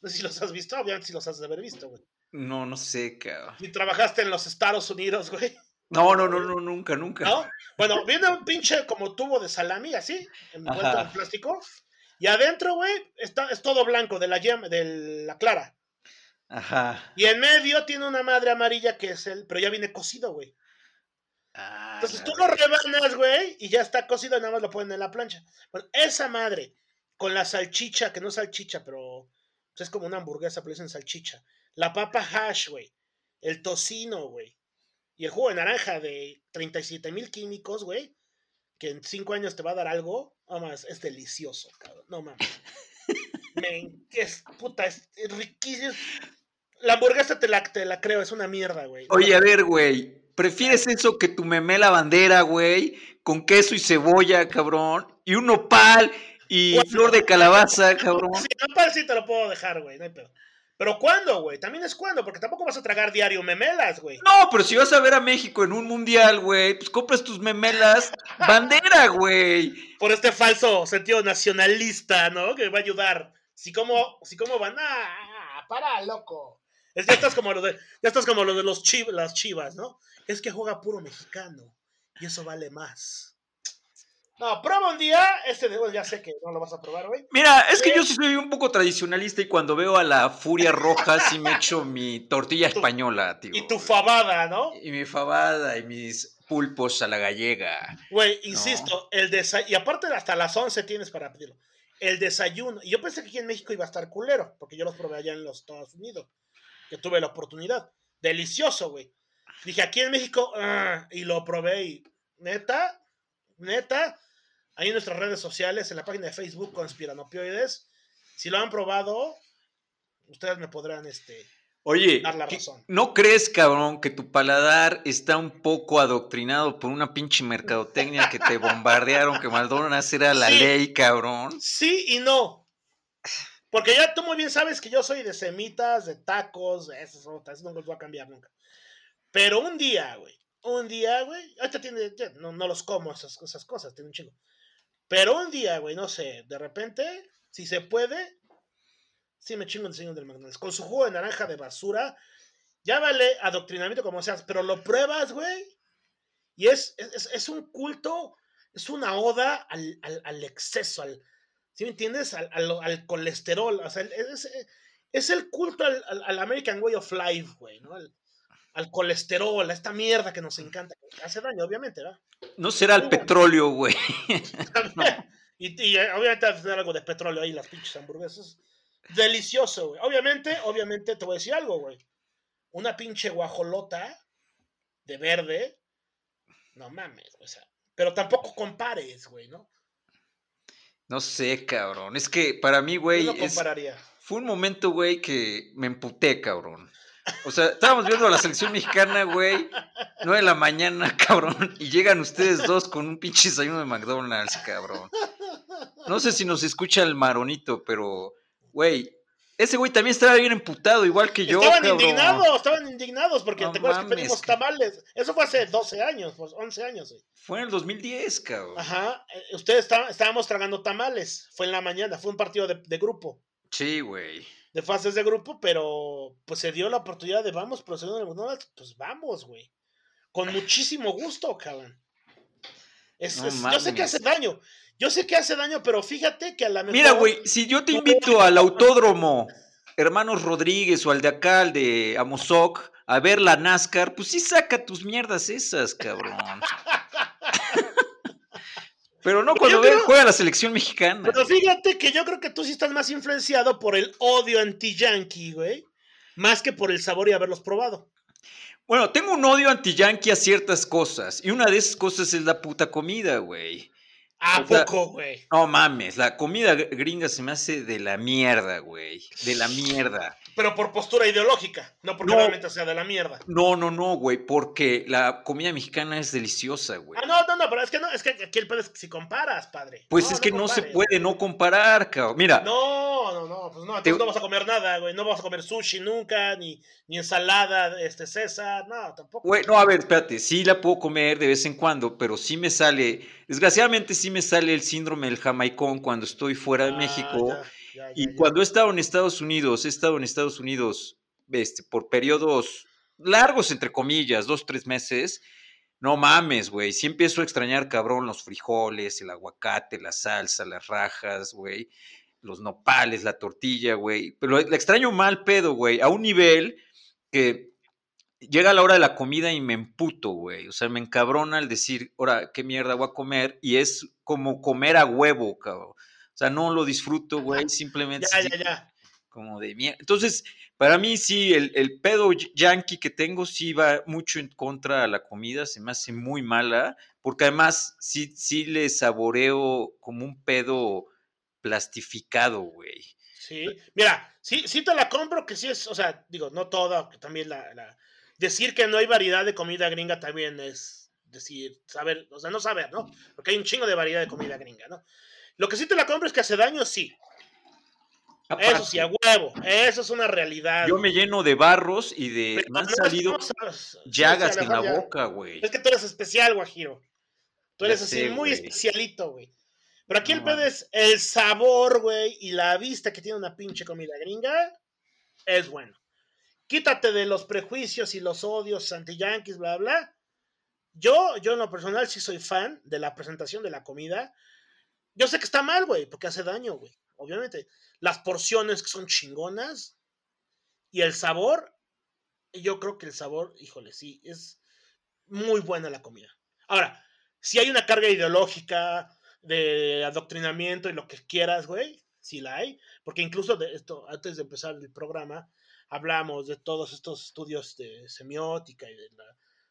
No sé si los has visto, obviamente si los has de haber visto, güey. No, no sé, cabrón. Si trabajaste en los Estados Unidos, güey. No, no, no, no, nunca, nunca. ¿No? Bueno, viene un pinche como tubo de salami, así, envuelto en plástico. Y adentro, güey, está, es todo blanco de la yema, de la clara. Ajá. Y en medio tiene una madre amarilla que es el. Pero ya viene cocido, güey. Ah, Entonces tú lo rebanas, güey, y ya está cocido, nada más lo ponen en la plancha. Bueno, esa madre, con la salchicha, que no es salchicha, pero pues, es como una hamburguesa, pero en salchicha. La papa hash, güey. El tocino, güey. Y el jugo de naranja de 37 mil químicos, güey. Que en 5 años te va a dar algo. No más, es delicioso, cabrón. No mames. (laughs) Men, es puta, es riquísimo. La hamburguesa te la, te la creo, es una mierda, güey. Oye, a ver, güey. ¿Prefieres eso que tu memela bandera, güey? Con queso y cebolla, cabrón. Y un nopal y flor de calabaza, cabrón. Sí, nopal sí te lo puedo dejar, güey. No hay pedo. Pero ¿cuándo, güey? También es cuándo, porque tampoco vas a tragar diario memelas, güey. No, pero si vas a ver a México en un mundial, güey, pues compras tus memelas (laughs) bandera, güey. Por este falso sentido nacionalista, ¿no? Que va a ayudar. Si como, si como van, ah, para, loco. Es, ya estás como lo de, ya estás como lo de los las chivas, ¿no? Es que juega puro mexicano y eso vale más. No, prueba un día, este de ya sé que no lo vas a probar, güey. Mira, es que yo sí soy un poco tradicionalista y cuando veo a la furia roja sí me echo mi tortilla española, tío. Y tu fabada, ¿no? Y mi fabada y mis pulpos a la gallega. Güey, insisto, el desayuno, y aparte hasta las 11 tienes para pedirlo. El desayuno, y yo pensé que aquí en México iba a estar culero, porque yo los probé allá en los Estados Unidos que tuve la oportunidad. Delicioso, güey. Dije, aquí en México, ah", y lo probé y neta, neta, ahí en nuestras redes sociales, en la página de Facebook Conspiranopioides, si lo han probado, ustedes me podrán este, Oye, dar la razón. ¿no crees, cabrón, que tu paladar está un poco adoctrinado por una pinche mercadotecnia que te bombardearon, que McDonald's era la ley, cabrón? Sí y no. Porque ya tú muy bien sabes que yo soy de semitas, de tacos, de esas otras, no los voy a cambiar nunca. Pero un día, güey, un día, güey, ahorita tiene, no, no, los como esas, esas cosas, tiene un chingo. Pero un día, güey, no sé, de repente, si se puede, sí me chingo el diseño del McDonald's. Con su jugo de naranja de basura, ya vale adoctrinamiento como seas, pero lo pruebas, güey, y es, es, es, un culto, es una oda al, al, al exceso, al, ¿Sí me entiendes? Al, al, colesterol. O sea, es, es el culto al, al, American Way of Life, güey, ¿no? Al, colesterol, a esta mierda que nos encanta. Hace daño, obviamente, ¿verdad? No será el petróleo, güey. (laughs) y, y, eh, obviamente va a tener algo de petróleo ahí, las pinches hamburguesas. Delicioso, güey. Obviamente, obviamente, te voy a decir algo, güey. Una pinche guajolota de verde. No mames, o sea. Pero tampoco compares, güey, ¿no? No sé, cabrón. Es que para mí, güey. fue un momento, güey, que me emputé, cabrón. O sea, estábamos viendo a la selección mexicana, güey, nueve de la mañana, (laughs) cabrón, y llegan ustedes dos con un pinche desayuno de McDonald's, cabrón. No sé si nos escucha el maronito, pero, güey, ese güey también estaba bien emputado, igual que yo. Estaban indignados, estaban indignados porque te acuerdas que pedimos tamales. Eso fue hace 12 años, pues 11 años. Güey. Fue en el 2010, cabrón. Ajá, eh, ustedes estábamos tragando tamales. Fue en la mañana, fue un partido de, grupo. Sí, güey. De fases de grupo, pero pues se dio la oportunidad de vamos, procediendo en el McDonald's, pues vamos, güey. Con muchísimo gusto, cabrón. yo sé que hace daño. Yo sé que hace daño, pero fíjate que a la mejor. Mira, güey, si yo te invito al autódromo hermanos Rodríguez o al de acá, al de Amozoc, a ver la NASCAR, pues sí saca tus mierdas esas, cabrón. (laughs) Pero no cuando juega la selección mexicana. Pero fíjate que yo creo que tú sí estás más influenciado por el odio anti-yankee, güey. Más que por el sabor y haberlos probado. Bueno, tengo un odio anti-yankee a ciertas cosas. Y una de esas cosas es la puta comida, güey. ¿A poco, güey? No mames, la comida gringa se me hace de la mierda, güey. De la mierda. Pero por postura ideológica, no porque realmente sea de la mierda. No, no, no, güey, porque la comida mexicana es deliciosa, güey. Ah, no, no, no, pero es que no, es que aquí el pedo es que si comparas, padre. Pues es que no se puede no comparar, cabrón. Mira. No, no, no, pues no, entonces no vas a comer nada, güey. No vas a comer sushi nunca, ni, ni ensalada, este, César, no, tampoco. Güey, no, a ver, espérate, sí la puedo comer de vez en cuando, pero sí me sale, desgraciadamente sí me sale el síndrome del jamaicón cuando estoy fuera de ah, México y cuando he estado en Estados Unidos, he estado en Estados Unidos este, por periodos largos, entre comillas, dos, tres meses. No mames, güey. Sí empiezo a extrañar, cabrón, los frijoles, el aguacate, la salsa, las rajas, güey. Los nopales, la tortilla, güey. Pero la extraño mal pedo, güey. A un nivel que llega la hora de la comida y me emputo, güey. O sea, me encabrona al decir, ahora, ¿qué mierda voy a comer? Y es como comer a huevo, cabrón. O sea, no lo disfruto, güey, simplemente. ya, ya, ya. Como de mierda. Entonces, para mí sí, el, pedo yankee que tengo sí va mucho en contra de la comida, se me hace muy mala, porque además sí, sí le saboreo como un pedo plastificado, güey. Sí, mira, sí, sí te la compro que sí es, o sea, digo, no toda, también la, la, decir que no hay variedad de comida gringa también es decir, saber, o sea, no saber, ¿no? Porque hay un chingo de variedad de comida gringa, ¿no? Lo que sí te la compro es que hace daño, sí. Eso sí, a huevo. Eso es una realidad. Yo me lleno de barros y de. me han salido llagas en la boca, güey. Es que tú eres especial, Guajiro. Tú eres así muy especialito, güey. Pero aquí el pedo es el sabor, güey, y la vista que tiene una pinche comida gringa. Es bueno. Quítate de los prejuicios y los odios anti-yankees, bla, bla. Yo, yo en lo personal sí soy fan de la presentación de la comida. Yo sé que está mal, güey, porque hace daño, güey. Obviamente. Las porciones que son chingonas. Y el sabor. Yo creo que el sabor, híjole, sí, es muy buena la comida. Ahora, si hay una carga ideológica de adoctrinamiento y lo que quieras, güey, sí la hay. Porque incluso de esto, antes de empezar el programa, hablamos de todos estos estudios de semiótica y de,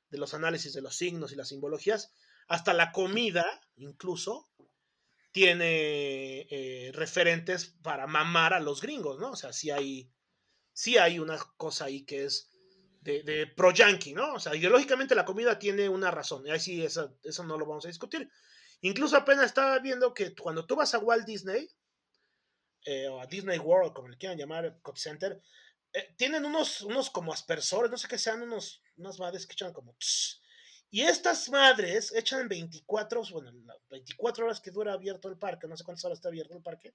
de los análisis de los signos y las simbologías. Hasta la comida, incluso, tiene eh, referentes para mamar a los gringos, ¿no? O sea, sí hay, sí hay una cosa ahí que es de, pro-yankee, ¿no? O sea, ideológicamente la comida tiene una razón, y ahí sí, eso, eso no lo vamos a discutir. Incluso apenas estaba viendo que cuando tú vas a Walt Disney, eh, o a Disney World, como le quieran llamar, Cop Center, eh, tienen unos, unos como aspersores, no sé qué sean, unos, unas madres que echan como... Y estas madres echan 24, bueno, 24 horas que dura abierto el parque, no sé cuántas horas está abierto el parque,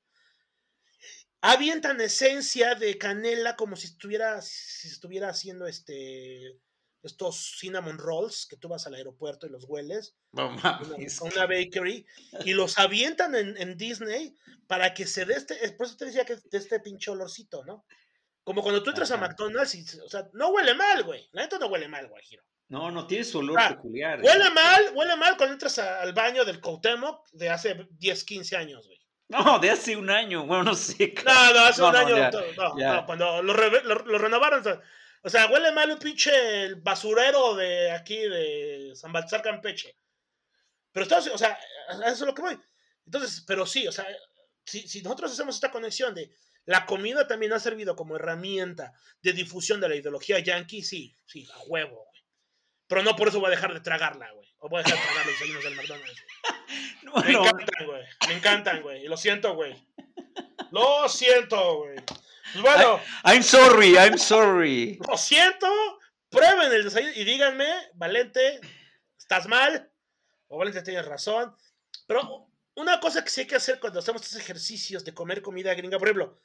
avientan esencia de canela como si estuviera, si estuviera haciendo este estos cinnamon rolls que tú vas al aeropuerto y los hueles no, una, una, bakery y los avientan en, Disney para que se dé este, por eso te decía que de este pinche olorcito, ¿no? Como cuando tú entras a McDonald's y, o sea, no huele mal, güey. La neta no huele mal, güey, giro. No, no tiene su olor ah, peculiar. Huele mal, huele mal cuando entras al baño del Cuauhtémoc de hace 10, 15 años, güey. No, de hace un año, bueno, no sé. (laughs) No, no, hace un año. no, no, cuando lo, renovaron. O sea, huele mal un pinche basurero de aquí, de San Baltasar Campeche. Pero estamos, o sea, eso es lo que voy. Entonces, pero sí, o sea, si, si nosotros hacemos esta conexión de la comida también ha servido como herramienta de difusión de la ideología yankee, sí, sí, a huevo, pero no por eso voy a dejar de tragarla, güey. O voy a dejar de tragar los desayunos del McDonald's. (laughs) me encantan, güey. Me encantan, güey. Y lo siento, güey. Lo siento, güey. Pues bueno. I'm sorry, I'm sorry. Lo siento. Prueben el desayuno y díganme, Valente, ¿estás mal? O Valente tienes razón. Pero una cosa que sí hay que hacer cuando hacemos estos ejercicios de comer comida gringa, por ejemplo,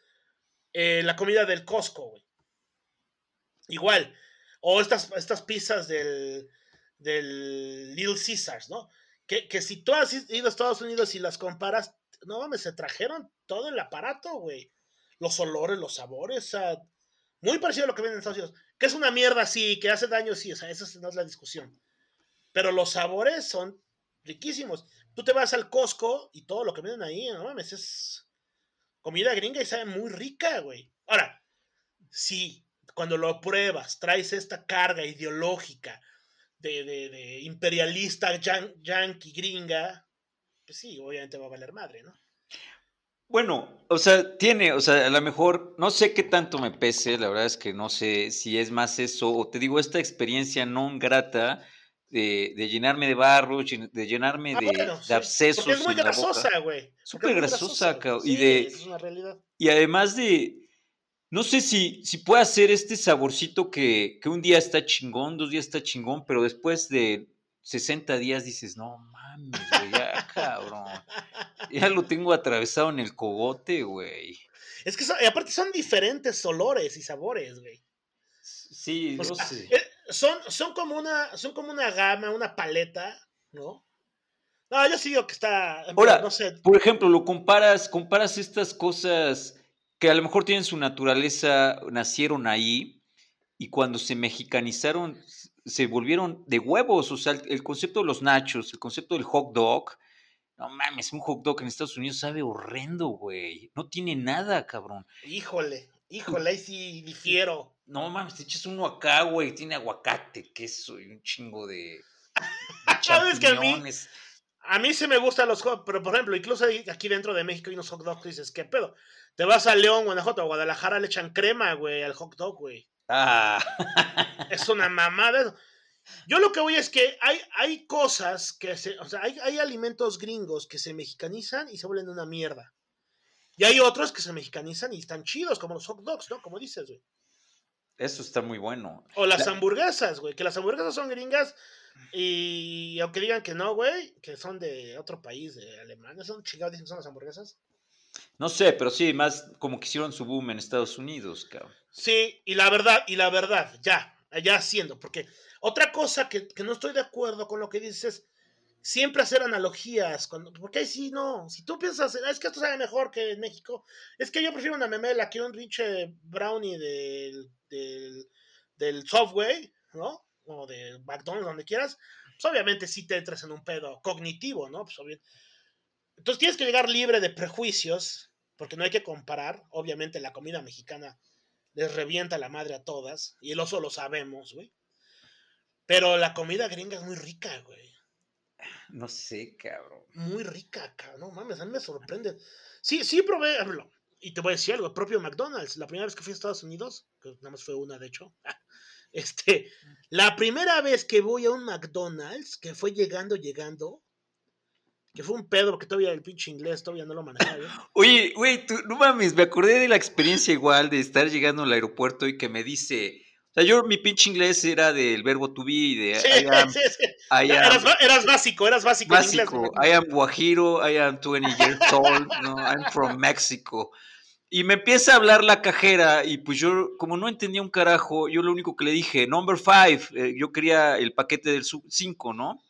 eh, la comida del Costco, güey. Igual, o estas, estas pizzas del, del Little Caesars, ¿no? Que, que, si tú has ido a Estados Unidos y las comparas, no mames, se trajeron todo el aparato, güey. los olores, los sabores, o sea, muy parecido a lo que venden en Estados Unidos. Que es una mierda, sí, que hace daño, sí, o sea, esa no es la discusión. Pero los sabores son riquísimos. Tú te vas al Costco y todo lo que venden ahí, no mames, es comida gringa y sabe muy rica, güey. Ahora, si cuando lo pruebas traes esta carga ideológica de, de, imperialista yankee gringa, pues sí, obviamente va a valer madre, ¿no? Bueno, o sea, tiene, o sea, a lo mejor, no sé qué tanto me pese, la verdad es que no sé si es más eso, o te digo, esta experiencia no grata de, de llenarme de barro, de llenarme ah, de, abscesos. Porque es muy grasosa, güey. Súper grasosa, cabrón. y de. Es una realidad. Y además de. No sé si, si puede hacer este saborcito que, que un día está chingón, dos días está chingón, pero después de 60 días dices, no mames, güey, ya, cabrón. (laughs) Ya lo tengo atravesado en el cogote, güey. Es que aparte son diferentes olores y sabores, güey. Sí, no sé. Eh, son, son, como una, son como una gama, una paleta, ¿no? No, yo sí digo que está. Ahora, no sé. por ejemplo, lo comparas, comparas estas cosas que a lo mejor tienen su naturaleza, nacieron ahí, y cuando se mexicanizaron, se volvieron de huevos. O sea, el, concepto de los nachos, el concepto del hot dog. No mames, un hot dog en Estados Unidos sabe horrendo, güey. No tiene nada, cabrón. Híjole, híjole, ahí sí difiero. No mames, te echas uno acá, güey. Tiene aguacate, queso y un chingo de. (laughs) ¿Sabes que a mí? A mí sí me gustan los hot pero por ejemplo, incluso aquí dentro de México hay unos hot dogs que dices, ¿qué pedo? Te vas a León, Guanajuato, a Guadalajara, le echan crema, güey, al hot dog, güey. Ah. es una mamada. Yo lo que voy es que hay, hay cosas que se, o sea, hay, hay alimentos gringos que se mexicanizan y se vuelven una mierda. Y hay otros que se mexicanizan y están chidos, como los hot dogs, ¿no? Como dices, güey. Eso está muy bueno. O las hamburguesas, güey, que las hamburguesas son gringas y aunque digan que no, güey, que son de otro país, de Alemania, son chingados, dicen que son las hamburguesas. No sé, pero sí, más como que hicieron su boom en Estados Unidos, cabrón. Sí, y la verdad, y la verdad, ya, ya haciendo, porque otra cosa que, no estoy de acuerdo con lo que dices, siempre hacer analogías, cuando, porque ahí sí, no, si tú piensas, es que esto sabe mejor que en México, es que yo prefiero una memela que un pinche brownie del, del, del software, ¿no? O de McDonald's, donde quieras, pues obviamente sí te entras en un pedo cognitivo, ¿no? Pues Entonces tienes que llegar libre de prejuicios, porque no hay que comparar, obviamente la comida mexicana les revienta la madre a todas, y el oso lo sabemos, güey. Pero la comida gringa es muy rica, güey. No sé, cabrón. Muy rica, cabrón. No mames, a mí me sorprende. Sí, sí probé, y te voy a decir algo, el propio McDonald's, la primera vez que fui a Estados Unidos, que nada más fue una, de hecho. (laughs) Este, la primera vez que voy a un McDonald's, que fue llegando, llegando, que fue un pedo porque todavía el pinche inglés todavía no lo manejaba (laughs) Oye, güey, tú, no mames, me acordé de la experiencia igual de estar llegando al aeropuerto y que me dice, o sea, yo mi pinche inglés era del verbo to be y de sí, sí, sí. eras, básico, eras básico, básico. En inglés. I am Guajiro, I am 20 years old, no, I'm from Mexico. Y me empieza a hablar la cajera y pues yo, como no entendía un carajo, yo lo único que le dije, number five, eh, yo quería el paquete del 5, ¿no?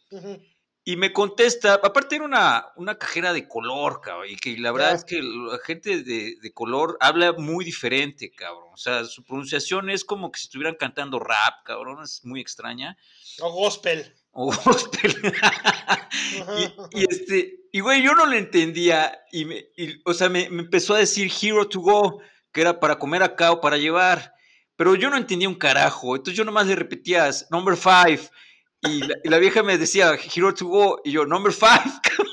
Y me contesta, aparte era una, una cajera de color, cabrón, y que la verdad es que la gente de, de, color habla muy diferente, cabrón. O sea, su pronunciación es como que si estuvieran cantando rap, cabrón, es muy extraña. O gospel. O gospel. (laughs) y, este, y güey, yo no le entendía, y, me, o sea, me, empezó a decir hero to go, que era para comer acá o para llevar, pero yo no entendía un carajo, entonces yo nomás le repetía, number five, y la, vieja me decía, Hero to go, y yo, number five. (laughs)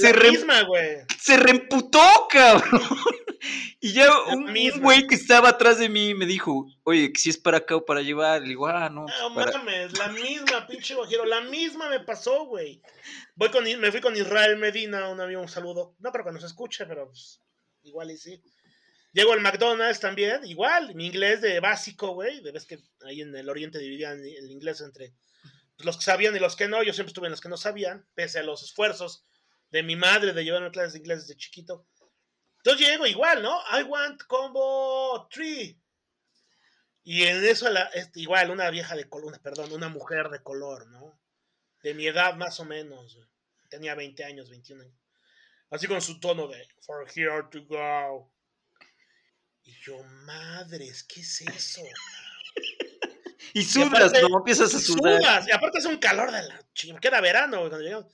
se la misma, güey. Se reemputó, cabrón. (laughs) Y ya un, güey que estaba atrás de mí me dijo, oye, si es para acá o para llevar. Le digo, ah, no. No pues mames, la misma, pinche guajiro, la misma me pasó, güey. Voy con, me fui con Israel Medina, un amigo, un saludo. No creo que nos escuche, pero pues, igual y sí. Llego al McDonald's también, igual, mi inglés de básico, güey. Ves que ahí en el oriente dividían el inglés entre los que sabían y los que no, yo siempre estuve en los que no sabían, pese a los esfuerzos de mi madre de llevarme clases de inglés desde chiquito. Entonces llego igual, ¿no? I want combo 3. Y en eso, este, igual, una vieja de color, una, perdón, una mujer de color, ¿no? De mi edad más o menos. Tenía 20 años, 21 años. Así con su tono de, for here to go. Y yo, madres, ¿qué es eso? (laughs) Y sudas, ¿no? Empiezas a sudar. Sudas, y aparte hace un calor de la chingada, que era verano, cuando llegamos.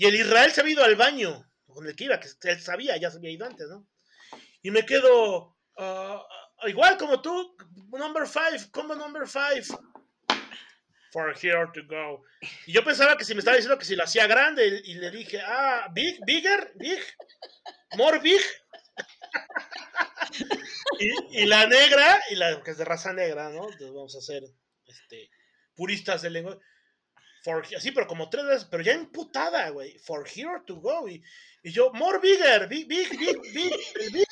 Y el Israel se había ido al baño, con el que iba, que él sabía, ya se había ido antes, ¿no? Y me quedo, ah, igual como tú, number five, combo number five. For here to go. Y yo pensaba que si me estaba diciendo que si lo hacía grande, y le dije, ah, big, bigger, big, more big. (laughs) y, y, la negra, y la que es de raza negra, ¿no? Entonces vamos a hacer este, puristas de lengua. For, así, pero como tres veces, pero ya emputada, güey. For here to go. Y, y, yo, more bigger, big, big, big, big, big.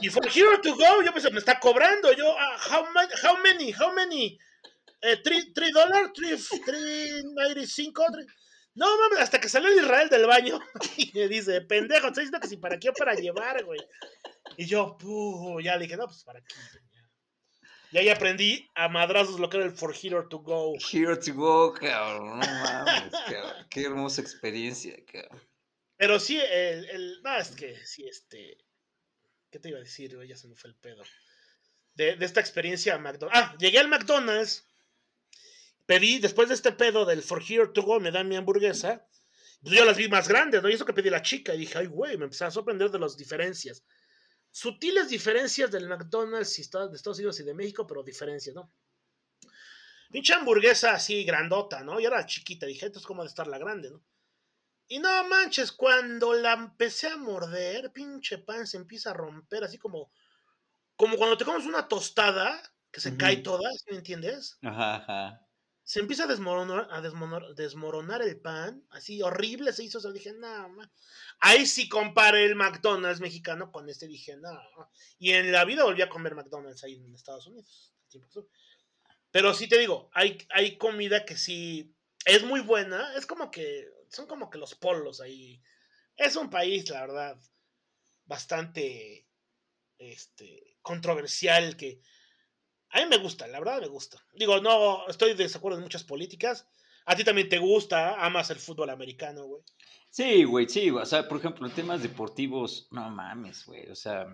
Y for here to go, yo pensé, me está cobrando. Yo, uh, how, many, how many, how many? Eh, three, three dollars, three, ninety cinco, No mames, hasta que salió el Israel del baño (laughs) y me dice, pendejo, te diciendo que si para qué o para llevar, güey. Y yo, puh, ya le dije, no, pues para qué. Y ahí aprendí a madrazos lo que era el For Hero to Go. Hero to Go, cabrón, no mames, cabrón. Qué hermosa experiencia, cabrón. Pero sí, el, el, no, es que sí, este, ¿qué te iba a decir? Ya se me fue el pedo. De, de esta experiencia McDonald's. Ah, llegué al McDonald's, pedí, después de este pedo del For Hero to Go, me dan mi hamburguesa. Pues yo las vi más grandes, ¿no? Y eso que pedí la chica. Y dije, ay, güey, me empecé a sorprender de las diferencias sutiles diferencias del McDonald's de Estados Unidos y de México, pero diferencias, ¿no? Pinche hamburguesa así grandota, ¿no? Y era chiquita, dije, esto es como de estar la grande, ¿no? Y no manches, cuando la empecé a morder, pinche pan se empieza a romper, así como, como cuando te comes una tostada que se cae toda, ¿me entiendes? Ajá, ajá se empieza a desmoronar, desmoronar el pan, así horrible se hizo, o dije, no, ahí sí comparé el McDonald's mexicano con este, dije, no, y en la vida volví a comer McDonald's ahí en Estados Unidos. Pero sí te digo, hay, hay comida que sí es muy buena, es como que, son como que los polos ahí. Es un país, la verdad, bastante este, controversial que a mí me gusta, la verdad me gusta. Digo, no estoy de desacuerdo en muchas políticas. A ti también te gusta, amas el fútbol americano, güey. Sí, güey, sí, o sea, por ejemplo, en temas deportivos, no mames, güey, o sea,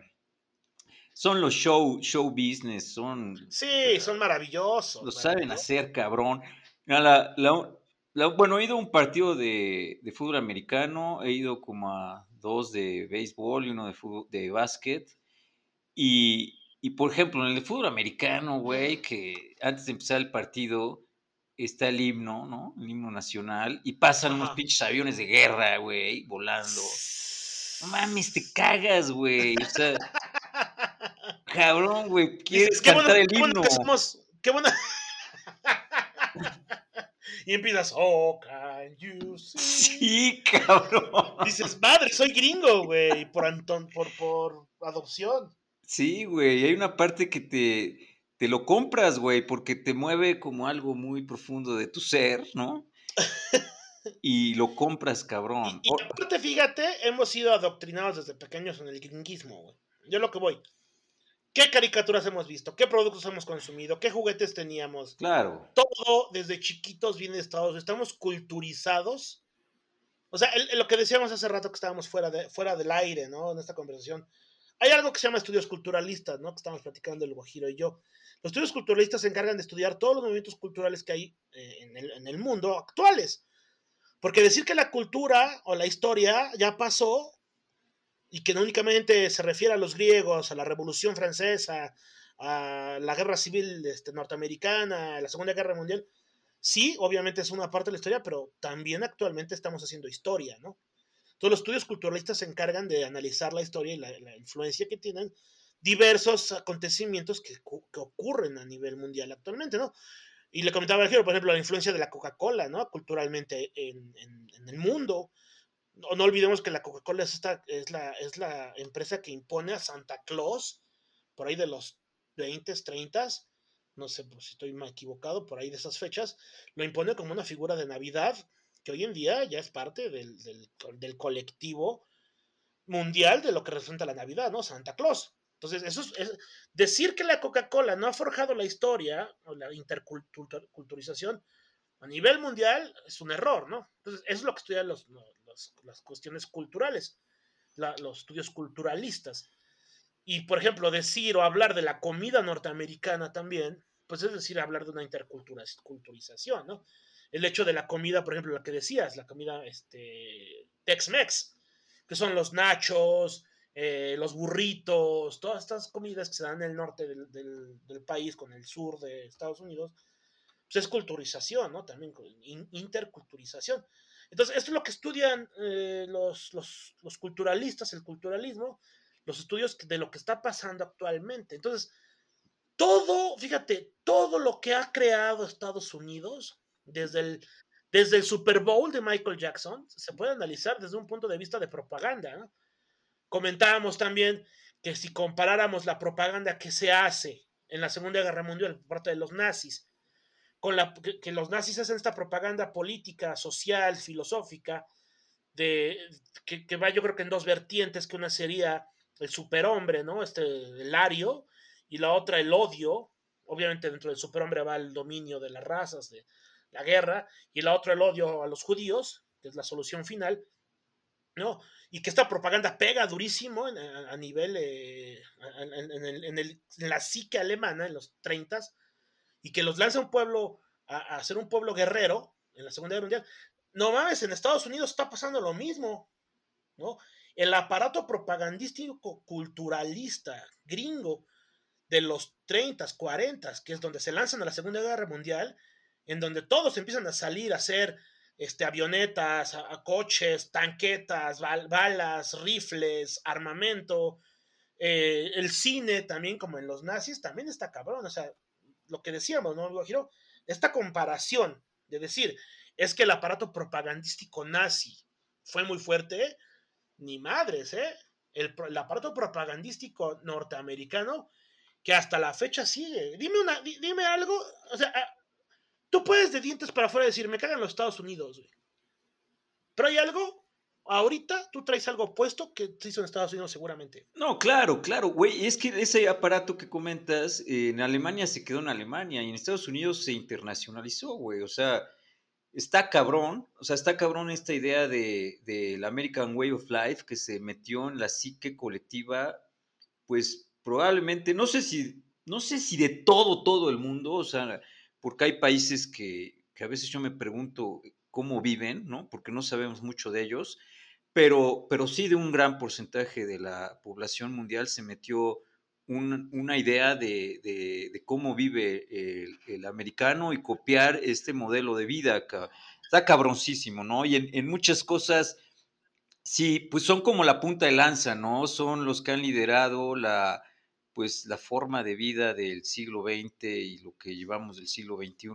son los show, show business, son... Sí, son maravillosos. Lo saben hacer, cabrón. La, la, bueno, he ido a un partido de, de, fútbol americano, he ido como a dos de béisbol y uno de, fútbol, de básquet, y, y por ejemplo, en el fútbol americano, güey, que antes de empezar el partido está el himno, ¿no? El himno nacional, y pasan unos pinches aviones de guerra, güey, volando. No mames, te cagas, güey. O sea, cabrón, güey, quieres cantar el himno. Qué bueno qué bueno. (laughs) y empiezas, oh, can you see? Sí, cabrón. Dices, madre, soy gringo, güey, por, Anton, por, por adopción. Sí, güey, hay una parte que te, te lo compras, güey, porque te mueve como algo muy profundo de tu ser, ¿no? y lo compras, cabrón. Y, aparte, fíjate, hemos sido adoctrinados desde pequeños en el gringuismo, güey. Yo lo que voy. ¿Qué caricaturas hemos visto? ¿Qué productos hemos consumido? ¿Qué juguetes teníamos? Claro. Todo desde chiquitos viene estados. Estamos culturizados. O sea, lo que decíamos hace rato que estábamos fuera, de, fuera del aire, ¿no? En esta conversación hay algo que se llama estudios culturalistas, ¿no? Que estamos platicando el Guajiro y yo. Los estudios culturalistas se encargan de estudiar todos los movimientos culturales que hay eh, en, el, mundo actuales. Porque decir que la cultura o la historia ya pasó y que no únicamente se refiere a los griegos, a la Revolución Francesa, a la Guerra Civil este, Norteamericana, a la Segunda Guerra Mundial, sí, obviamente es una parte de la historia, pero también actualmente estamos haciendo historia, ¿no? Todos los estudios culturalistas se encargan de analizar la historia y la, influencia que tienen diversos acontecimientos que, ocurren a nivel mundial actualmente, ¿no? Y le comentaba al por ejemplo, la influencia de la Coca-Cola, ¿no? Culturalmente en, el mundo. No, no, olvidemos que la Coca-Cola es, es, la, es la empresa que impone a Santa Claus, por ahí de los 20, 30, no sé si estoy mal equivocado, por ahí de esas fechas, lo impone como una figura de Navidad que hoy en día ya es parte del, del, colectivo mundial de lo que representa la Navidad, ¿no? Santa Claus. Entonces, eso es, decir que la Coca-Cola no ha forjado la historia o la interculturización a nivel mundial es un error, ¿no? Entonces, eso es lo que estudian las cuestiones culturales, los estudios culturalistas. Y, por ejemplo, decir o hablar de la comida norteamericana también, pues es decir, hablar de una interculturización, ¿no? El hecho de la comida, por ejemplo, la que decías, la comida este, Tex-Mex, que son los nachos, eh, los burritos, todas estas comidas que se dan en el norte del, del, país con el sur de Estados Unidos, pues es culturización, ¿no? También interculturización. Entonces, esto es lo que estudian eh, los, los, los, culturalistas, el culturalismo, los estudios de lo que está pasando actualmente. Entonces, todo, fíjate, todo lo que ha creado Estados Unidos, desde el, desde el Super Bowl de Michael Jackson, se puede analizar desde un punto de vista de propaganda. Comentábamos también que si comparáramos la propaganda que se hace en la Segunda Guerra Mundial por parte de los nazis, con la que, los nazis hacen esta propaganda política, social, filosófica, de, que, que va yo creo que en dos vertientes, que una sería el superhombre, ¿no? Este, el ario, y la otra el odio. Obviamente dentro del superhombre va el dominio de las razas, de la guerra, y la otra el odio a los judíos, que es la solución final, ¿no? Y que esta propaganda pega durísimo a, nivel, eh, en, en, la psique alemana en los 30 y que los lanza un pueblo a, a ser un pueblo guerrero en la Segunda Guerra Mundial. No mames, en Estados Unidos está pasando lo mismo, ¿no? el aparato propagandístico culturalista gringo de los 30, 40, que es donde se lanzan a la Segunda Guerra Mundial, en donde todos empiezan a salir a hacer este, avionetas, a, coches, tanquetas, balas, rifles, armamento, eh, el cine también, como en los nazis, también está cabrón. O sea, lo que decíamos, ¿no, Giro? Esta comparación de decir, es que el aparato propagandístico nazi fue muy fuerte, ni madres, ¿eh? El, aparato propagandístico norteamericano que hasta la fecha sigue. Dime, una, dime algo, o sea, ah, tú puedes de dientes para afuera decir, me cagan los Estados Unidos, güey. Pero hay algo, ahorita tú traes algo opuesto que se hizo en Estados Unidos seguramente. No, claro, claro, güey, es que ese aparato que comentas, en Alemania se quedó en Alemania y en Estados Unidos se internacionalizó, güey, o sea está cabrón, o sea, está cabrón esta idea de, del American Way of Life que se metió en la psique colectiva, pues probablemente, no sé si, no sé si de todo, todo el mundo, o sea, porque hay países que, que a veces yo me pregunto cómo viven, ¿no? Porque no sabemos mucho de ellos, pero, pero sí de un gran porcentaje de la población mundial se metió una idea de, cómo vive el, americano y copiar este modelo de vida. Está cabroncísimo, ¿no? Y en, muchas cosas, sí, pues son como la punta de lanza, ¿no? Son los que han liderado la, pues, la forma de vida del siglo XX y lo que llevamos del siglo XXI.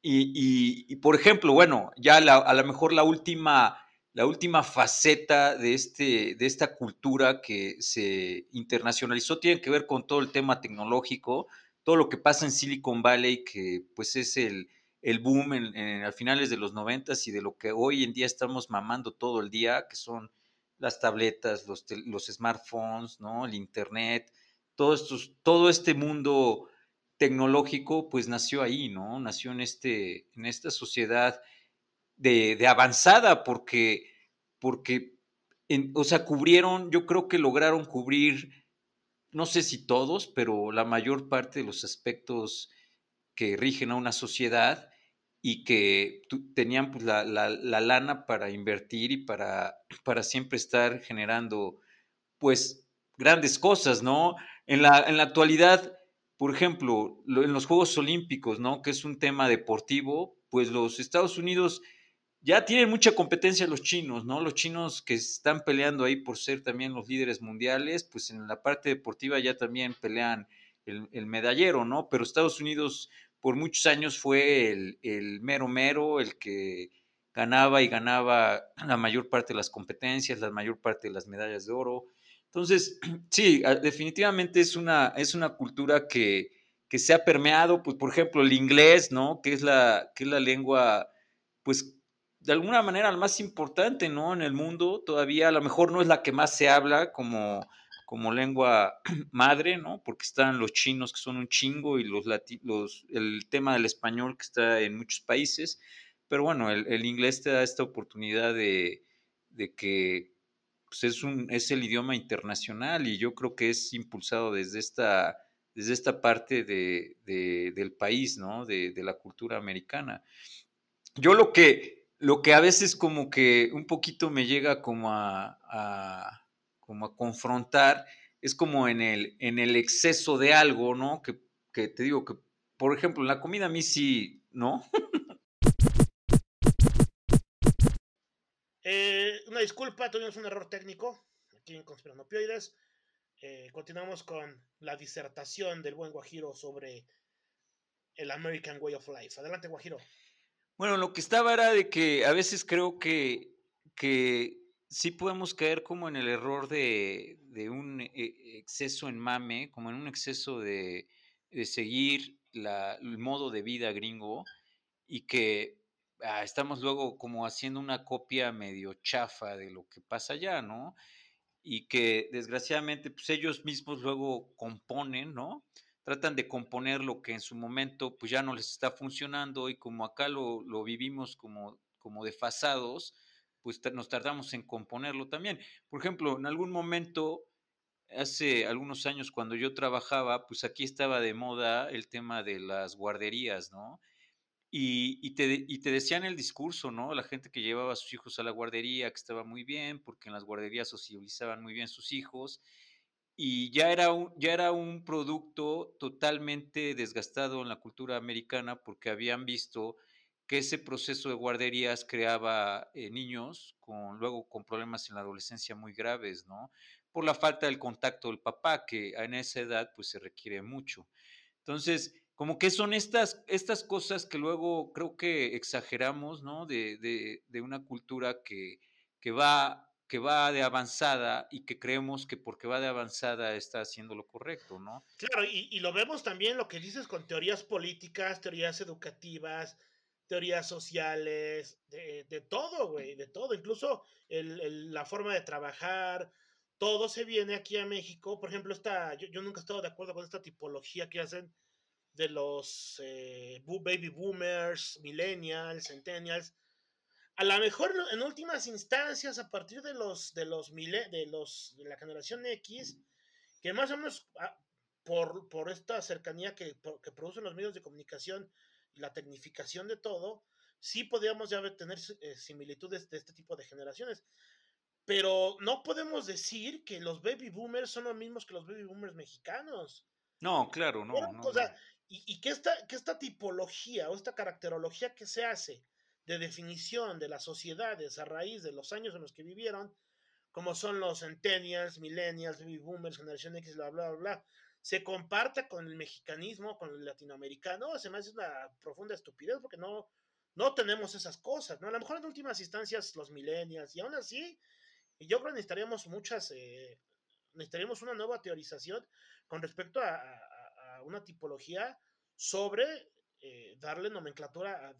Y, y, por ejemplo, bueno, ya a lo mejor la última la última faceta de, este, de esta cultura que se internacionalizó tiene que ver con todo el tema tecnológico, todo lo que pasa en Silicon Valley, que pues es el, el boom en, a finales de los noventas y de lo que hoy en día estamos mamando todo el día, que son las tabletas, los, los smartphones, ¿no? el internet, todo, estos, todo este mundo tecnológico pues nació ahí, ¿no? Nació en, este, en esta sociedad de, avanzada, porque, porque o sea, cubrieron, yo creo que lograron cubrir, no sé si todos, pero la mayor parte de los aspectos que rigen a una sociedad y que tenían pues, la, lana para invertir y para, para siempre estar generando, pues, grandes cosas, ¿no? En la, en la actualidad, por ejemplo, en los Juegos Olímpicos, ¿no? Que es un tema deportivo, pues los Estados Unidos ya tienen mucha competencia los chinos, ¿no? Los chinos que están peleando ahí por ser también los líderes mundiales, pues en la parte deportiva ya también pelean el, medallero, ¿no? Pero Estados Unidos por muchos años fue el, mero mero, el que ganaba y ganaba la mayor parte de las competencias, la mayor parte de las medallas de oro. Entonces, (clears throat) sí, definitivamente es una, es una cultura que, que se ha permeado, pues por ejemplo, el inglés, ¿no? Que es la, que es la lengua, pues de alguna manera la más importante, ¿no? En el mundo, todavía a lo mejor no es la que más se habla como, como lengua (clears throat) madre, ¿no? Porque están los chinos que son un chingo y los, los el tema del español que está en muchos países, pero bueno, el, inglés te da esta oportunidad de, de que pues es, un, es el idioma internacional y yo creo que es impulsado desde esta, desde esta parte de, del país, ¿no? De, la cultura americana. Yo lo que, lo que a veces como que un poquito me llega como a, como a confrontar es como en el, en el exceso de algo, ¿no? Que, que te digo que, por ejemplo, en la comida a mí sí, ¿no? (laughs) disculpa, tuvimos un error técnico aquí en Conspirando Opioides. Eh, continuamos con la disertación del buen Guajiro sobre el American Way of Life. Adelante, Guajiro. Bueno, lo que estaba era de que a veces creo que, que sí podemos caer como en el error de, un eh, exceso en mame, como en un exceso de, seguir el modo de vida gringo y que Ah, estamos luego como haciendo una copia medio chafa de lo que pasa allá, ¿no? Y que desgraciadamente pues ellos mismos luego componen, ¿no? Tratan de componer lo que en su momento pues ya no les está funcionando y como acá lo, lo vivimos como, como desfasados, pues nos tardamos en componerlo también. Por ejemplo, en algún momento, hace algunos años cuando yo trabajaba, pues aquí estaba de moda el tema de las guarderías, ¿no? Y, te, y, te, decían el discurso, ¿no? La gente que llevaba a sus hijos a la guardería, que estaba muy bien, porque en las guarderías socializaban muy bien sus hijos, y ya era un, ya era un producto totalmente desgastado en la cultura americana, porque habían visto que ese proceso de guarderías creaba eh, niños con luego con problemas en la adolescencia muy graves, ¿no? Por la falta del contacto del papá, que en esa edad pues se requiere mucho. Entonces, como que son estas, estas cosas que luego creo que exageramos, ¿no? De, de, una cultura que, que, va, que va de avanzada y que creemos que porque va de avanzada está haciendo lo correcto, ¿no? Claro, y, y lo vemos también lo que dices con teorías políticas, teorías educativas, teorías sociales, de, de todo, güey, de todo, incluso el, la forma de trabajar, todo se viene aquí a México. Por ejemplo, esta, yo, yo nunca he estado de acuerdo con esta tipología que hacen de los eh, baby boomers, millennials, centennials. A lo mejor en últimas instancias, a partir de los de los de los de la generación X, que más o menos ah, por, por esta cercanía que, que, producen los medios de comunicación y la tecnificación de todo, sí podríamos ya tener eh, similitudes de este tipo de generaciones. Pero no podemos decir que los baby boomers son los mismos que los baby boomers mexicanos. No, claro, no. no, y, que, esta, que esta tipología o esta caracterología que se hace de definición de las sociedades a raíz de los años en los que vivieron, como son los centennials, millennials, baby boomers, generación X, bla, bla, bla, se comparta con el mexicanismo, con el latinoamericano, se me hace una profunda estupidez porque no, no tenemos esas cosas, ¿no? A lo mejor en últimas instancias los millennials, y aún así, yo creo que necesitaríamos muchas, eh, necesitaríamos una nueva teorización con respecto a, una tipología sobre eh, darle nomenclatura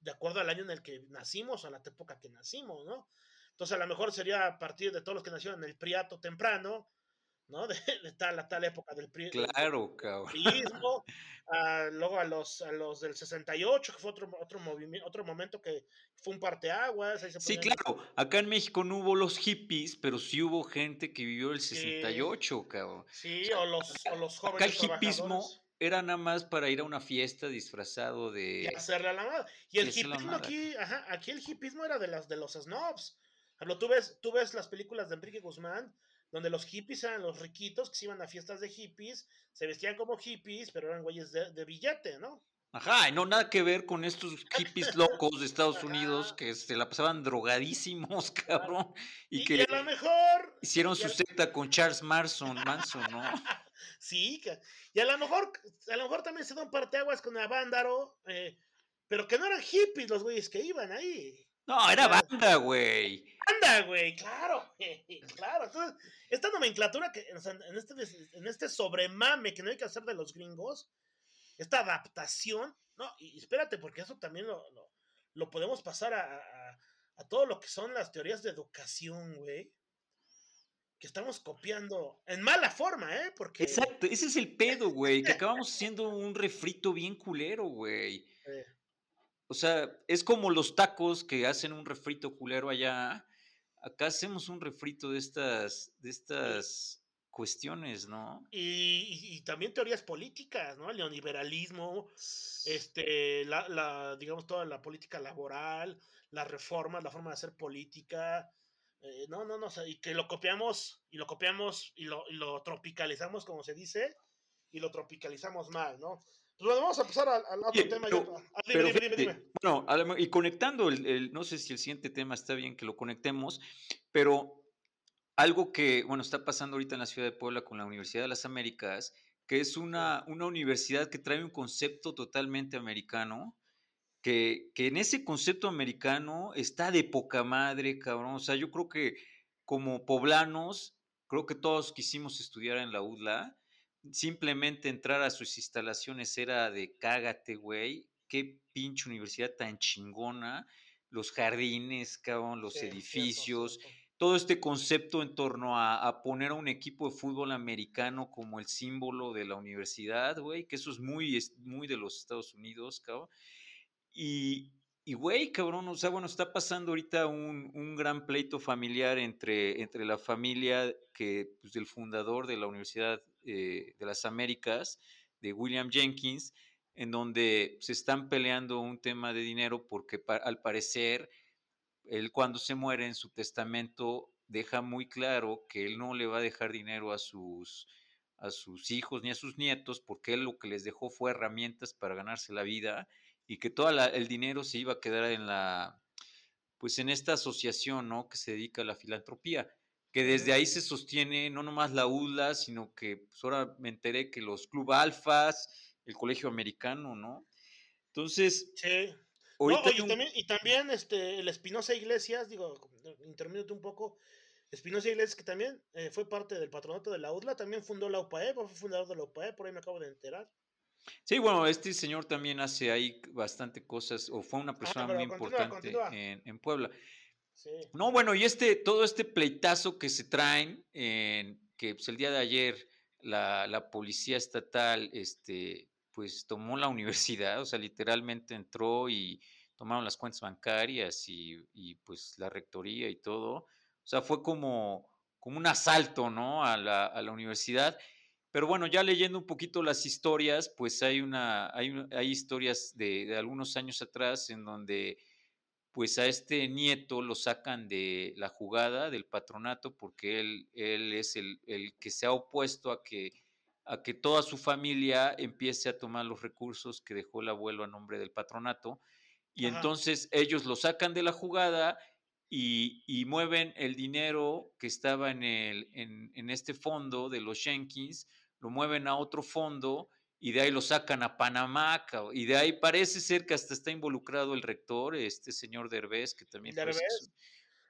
de acuerdo al año en el que nacimos, a la época que nacimos, ¿no? Entonces a lo mejor sería a partir de todos los que nacieron en el Priato temprano, ¿no? De, tal a tal época del Priato. Claro, cabrón. (laughs) luego a los, a los del 68, que fue otro, otro, movimiento, otro momento que fue un parteaguas. Ahí sí, claro. Acá en México no hubo los hippies, pero sí hubo gente que vivió el 68, cabrón. Sí, o, los, o los jóvenes. Acá el hippismo era nada más para ir a una fiesta disfrazado de. Y hacerle a la madre. Y el hippismo aquí, ajá, aquí el hippismo era de, las, de los snobs. tú ves, tú ves las películas de Enrique Guzmán donde los hippies eran los riquitos que se iban a fiestas de hippies, se vestían como hippies, pero eran güeyes de, billete, ¿no? Ajá, y no nada que ver con estos hippies (laughs) locos de Estados Unidos que se la pasaban drogadísimos, (laughs) cabrón. Y, que a lo mejor hicieron su secta con Charles Manson, Manson, ¿no? (laughs) sí, y a lo mejor, a lo mejor también se dan parteaguas con Avándaro, eh, pero que no eran hippies los güeyes que iban ahí. No, era banda, güey. Banda, güey, claro, (laughs) claro. Entonces, esta nomenclatura que en este, en este sobremame que no hay que hacer de los gringos, esta adaptación, no, y espérate, porque eso también lo, lo, podemos pasar a, a, todo lo que son las teorías de educación, güey. Que estamos copiando en mala forma, ¿eh? Porque... Exacto, ese es el pedo, güey, que (laughs) acabamos haciendo un refrito bien culero, güey. O sea, es como los tacos que hacen un refrito culero allá. acá hacemos un refrito de estas, de estas cuestiones, ¿no? Y, también teorías políticas, ¿no? El neoliberalismo, este, la, digamos, toda la política laboral, las reformas, la forma de hacer política. Eh, no, no, no, y que lo copiamos, y lo copiamos, y lo, y lo tropicalizamos, como se dice, y lo tropicalizamos mal, ¿no? Pues bueno, vamos a pasar al, otro tema. Ah, dime, dime, dime, Bueno, y conectando, el, no sé si el siguiente tema está bien que lo conectemos, pero algo que, bueno, está pasando ahorita en la ciudad de Puebla con la Universidad de las Américas, que es una, una universidad que trae un concepto totalmente americano, que, que, en ese concepto americano está de poca madre, cabrón. O sea, yo creo que como poblanos, creo que todos quisimos estudiar en la UDLA simplemente entrar a sus instalaciones era de cágate, güey. Qué pinche universidad tan chingona. Los jardines, cabrón, los edificios. Todo este concepto en torno a, poner a un equipo de fútbol americano como el símbolo de la universidad, güey, que eso es muy, muy de los Estados Unidos, cabrón. Y, y, güey, cabrón, o sea, bueno, está pasando ahorita un, un, gran pleito familiar entre, entre la familia que, pues, del fundador de la Universidad eh, de las Américas, de William Jenkins, en donde se están peleando un tema de dinero porque al parecer él cuando se muere en su testamento deja muy claro que él no le va a dejar dinero a sus, a sus hijos ni a sus nietos porque él lo que les dejó fue herramientas para ganarse la vida y que todo el dinero se iba a quedar en la, pues en esta asociación, ¿no? Que se dedica a la filantropía, que desde ahí se sostiene no nomás la ULA, sino que pues ahora me enteré que los Club Alfas, el Colegio Americano, ¿no? Entonces... Sí. y, también, este, el Espinosa Iglesias, digo, intermínate un poco, Espinosa Iglesias, que también eh, fue parte del patronato de la UDLA, también fundó la UPAE, fue fundador de la UPAE, por ahí me acabo de enterar. Sí, bueno, este señor también hace ahí bastante cosas, o fue una persona muy importante En, Puebla. No, bueno, y este, todo este pleitazo que se traen, en, que pues, el día de ayer la, policía estatal, este, pues tomó la (laughs) universidad, o sea, literalmente entró y tomaron las cuentas bancarias y, y pues la rectoría y todo. O sea, fue como, como un asalto, ¿no? A la, a la universidad. Pero bueno, ya leyendo un poquito las historias, pues hay una, hay, hay historias de, algunos años atrás en donde pues a este nieto lo sacan de la jugada del patronato porque él, él es el, que se ha opuesto a que, a que toda su familia empiece a tomar los recursos que dejó el abuelo a nombre del patronato. Y entonces ellos lo sacan de la jugada y, y, mueven el dinero que estaba en, el, en, en este fondo de los Jenkins lo mueven a otro fondo y de ahí lo sacan a Panamá, y de ahí parece ser que hasta está involucrado el rector, este señor Derbez, que también es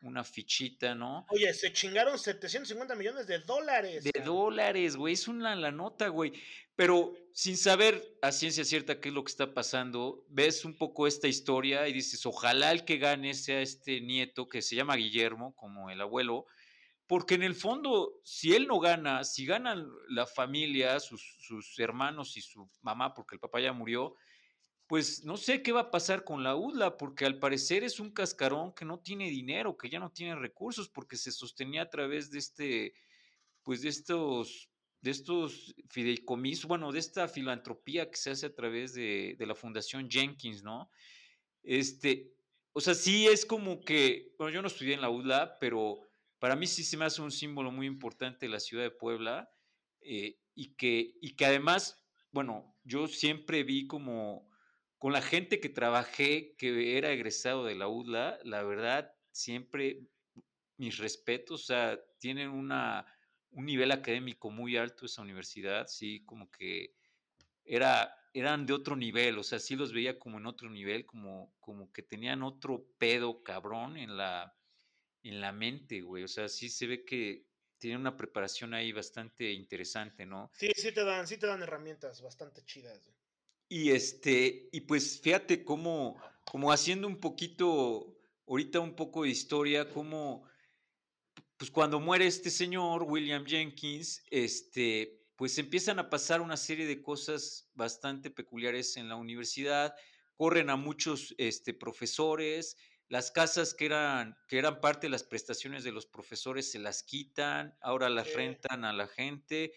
una fichita, ¿no? Oye, se chingaron 750 millones de dólares. De dólares, güey, es una la nota, güey. Pero sin saber a ciencia cierta qué es lo que está pasando, ves un poco esta historia y dices, ojalá el que gane sea este nieto que se llama Guillermo, como el abuelo, porque en el fondo, si él no gana, si ganan la familia, sus, hermanos y su mamá, porque el papá ya murió, pues no sé qué va a pasar con la UDLA, porque al parecer es un cascarón que no tiene dinero, que ya no tiene recursos, porque se sostenía a través de este, pues de estos, de estos fideicomisos, bueno, de esta filantropía que se hace a través de, de la Fundación Jenkins, ¿no? Este, o sea, sí es como que, bueno, yo no estudié en la UDLA, pero para mí sí se me hace un símbolo muy importante de la ciudad de Puebla eh, y, que, y que además, bueno, yo siempre vi como con la gente que trabajé, que era egresado de la UDLA, la verdad, siempre mis respetos, o sea, tienen una, un nivel académico muy alto esa universidad, sí, como que era, eran de otro nivel, o sea, sí los veía como en otro nivel, como, como que tenían otro pedo cabrón en la, en la mente, güey. O sea, sí se ve que tiene una preparación ahí bastante interesante, ¿no? Sí, sí te dan, sí te dan herramientas bastante chidas. Y este, y pues fíjate cómo, como haciendo un poquito, ahorita un poco de historia, cómo, pues cuando muere este señor, William Jenkins, este, pues empiezan a pasar una serie de cosas bastante peculiares en la universidad, corren a muchos este, profesores, las casas que eran, que eran parte de las prestaciones de los profesores se las quitan, ahora las rentan a la gente.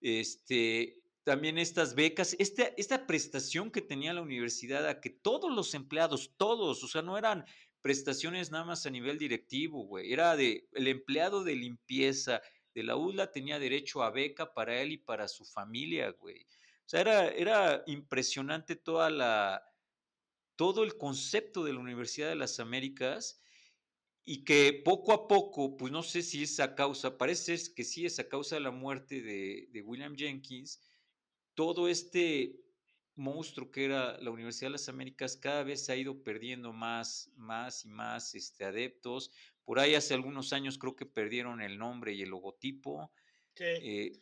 Este, también estas becas, esta, esta prestación que tenía la universidad a que todos los empleados, todos, o sea, no eran prestaciones nada más a nivel directivo, güey, era de el empleado de limpieza de la UDLA tenía derecho a beca para él y para su familia, güey. O sea, era, era impresionante toda la, todo el concepto de la Universidad de las Américas y que poco a poco, pues no sé si es a causa, parece que sí es a causa de la muerte de, de William Jenkins, todo este monstruo que era la Universidad de las Américas cada vez se ha ido perdiendo más, más y más este, adeptos. Por ahí hace algunos años creo que perdieron el nombre y el logotipo. Eh,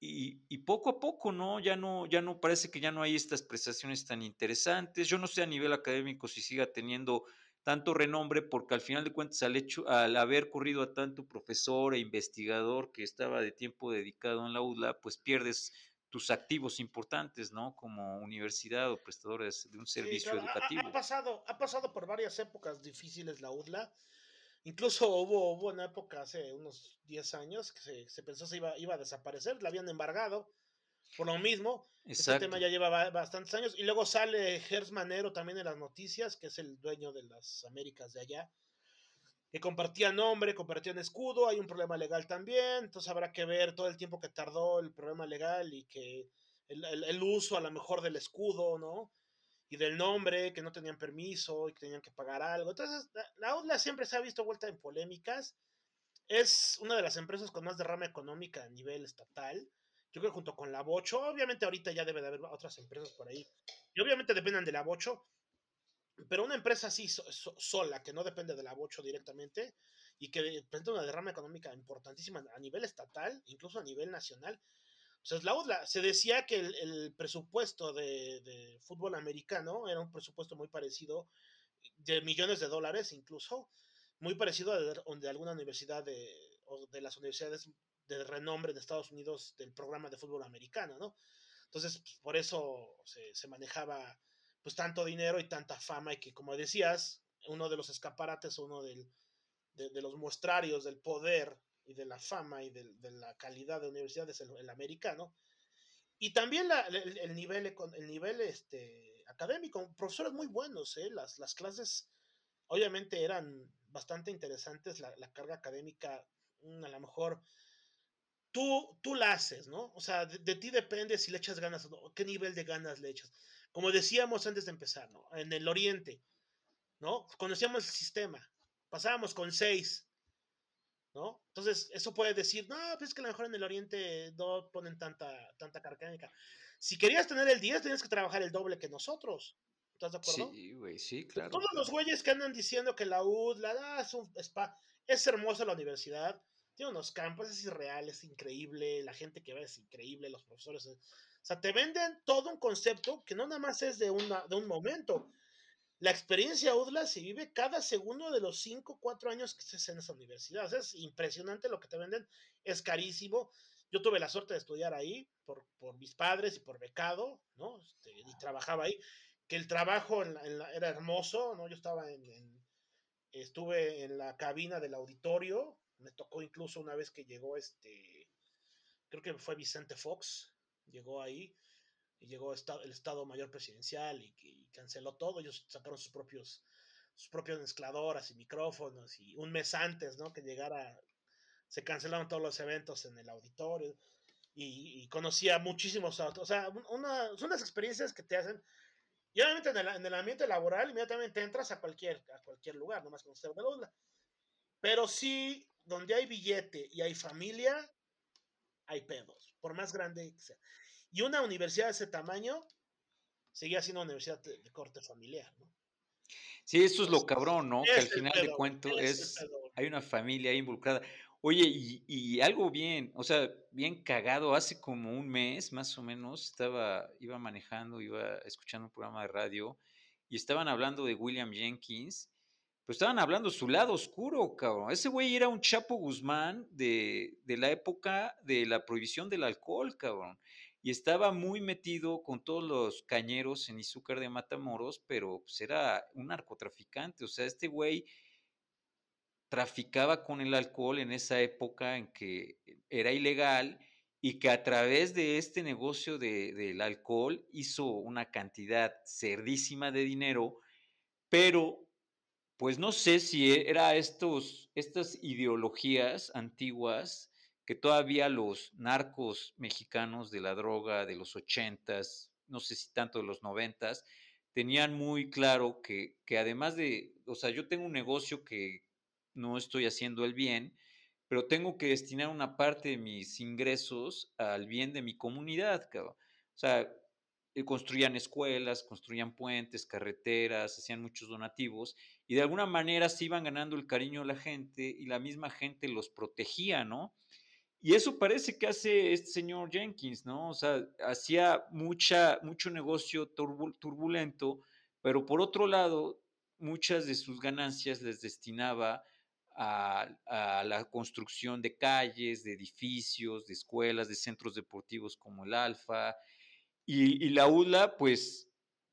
y, y, poco a poco, ¿no? Ya no, ya no parece que ya no hay estas prestaciones tan interesantes. Yo no sé a nivel académico si siga teniendo tanto renombre, porque al final de cuentas, al hecho, al haber corrido a tanto profesor e investigador que estaba de tiempo dedicado en la UDLA, pues pierdes tus activos importantes, ¿no? Como universidad o prestadores de un servicio educativo. Ha, pasado, ha pasado por varias épocas difíciles la UDLA. Incluso hubo, hubo una época hace unos 10 años que se, se pensó que iba, iba a desaparecer, la habían embargado por lo mismo. Este tema ya lleva bastantes años. Y luego sale Gers Manero también en las noticias, que es el dueño de las Américas de allá que compartían nombre, compartían escudo, hay un problema legal también, entonces habrá que ver todo el tiempo que tardó el problema legal y que el, uso a lo mejor del escudo, ¿no? Y del nombre, que no tenían permiso y que tenían que pagar algo. Entonces, la UDLA siempre se ha visto vuelta en polémicas. Es una de las empresas con más derrama económica a nivel estatal. Yo creo que junto con la Bocho, obviamente ahorita ya debe de haber otras empresas por ahí. Y obviamente dependen de la Bocho, pero una empresa así sola, que no depende de la Bocho directamente y que presenta una derrama económica importantísima a nivel estatal, incluso a nivel nacional. O sea, la, se decía que el, presupuesto de, fútbol americano era un presupuesto muy parecido, de millones de dólares incluso, muy parecido a de, alguna universidad de, o de las universidades de renombre de Estados Unidos del programa de fútbol americano, ¿no? Entonces, pues, por eso se, manejaba pues tanto dinero y tanta fama y que como decías, uno de los escaparates, uno de, los muestrarios del poder y de la fama y de, la calidad de universidad es el, americano. Y también el, nivel, el nivel este, académico, profesores muy buenos, ¿eh? las, las clases obviamente eran bastante interesantes, la, la carga académica mm, a lo mejor tú, tú la haces, ¿no? O sea, de, ti depende si le echas ganas o no, qué nivel de ganas le echas. Como decíamos antes de empezar, ¿no? En el Oriente, ¿no? Conocíamos el sistema, pasábamos con seis, ¿no? Entonces, eso puede decir, no, pues es que a lo mejor en el Oriente no ponen tanta, tanta carga Si querías tener el 10, tenías que trabajar el doble que nosotros. ¿Estás de acuerdo? Sí, güey, sí, claro. Todos los güeyes que andan diciendo que la UD, la, ah, es un spa, es hermosa la universidad, tiene unos campos, es irreal, es increíble, la gente que ve es increíble, los profesores. O sea, te venden todo un concepto que no nada más es de, una, de un momento. La experiencia UDLA se vive cada segundo de los 5, 4 años que estés en esa universidad. O sea, es impresionante lo que te venden, es carísimo. Yo tuve la suerte de estudiar ahí por, por mis padres y por becado, ¿no? Este, y trabajaba ahí. Que el trabajo era hermoso, ¿no? Yo estaba en, estuve en la cabina del auditorio, me tocó incluso una vez que llegó este, creo que fue Vicente Fox, llegó ahí y llegó el Estado Mayor Presidencial y, canceló todo. Ellos sacaron sus propios, sus propias mezcladoras y micrófonos y un mes antes, ¿no? Que llegara, se cancelaron todos los eventos en el auditorio y, conocía muchísimos O sea, una, son unas experiencias que te hacen. Y obviamente en el, en el ambiente laboral inmediatamente entras a cualquier, a cualquier lugar, nomás conocer de la Pero sí donde hay billete y hay familia, hay pedos, por más grande que sea. Y una universidad de ese tamaño seguía siendo una universidad de, corte familiar, ¿no? Sí, eso es lo cabrón, ¿no? Que al final de cuentos es, hay una familia ahí involucrada. Oye, y, y, algo bien, o sea, bien cagado, hace como un mes más o menos, estaba, iba manejando, iba escuchando un programa de radio y estaban hablando de William Jenkins pues estaban hablando su lado oscuro, cabrón. Ese güey era un Chapo Guzmán de, la época de la prohibición del alcohol, cabrón. Y estaba muy metido con todos los cañeros en Izúcar de Matamoros, pero pues era un narcotraficante, o sea, este güey traficaba con el alcohol en esa época en que era ilegal y que a través de este negocio del alcohol hizo una cantidad cerdísima de dinero, pero pues no sé si era estos, estas ideologías antiguas que todavía los narcos mexicanos de la droga de los ochentas, no sé si tanto de los noventas, tenían muy claro que, que además de, o sea, yo tengo un negocio que no estoy haciendo el bien, pero tengo que destinar una parte de mis ingresos al bien de mi comunidad, O sea, eh, construían escuelas, construían puentes, carreteras, hacían muchos donativos y de alguna manera se iban ganando el cariño de la gente y la misma gente los protegía, ¿no? Y eso parece que hace este señor Jenkins, ¿no? O sea, hacía mucha, mucho negocio turbulento, pero por otro lado, muchas de sus ganancias les destinaba a, la construcción de calles, de edificios, de escuelas, de centros deportivos como el Alfa. Y, la ULA, pues,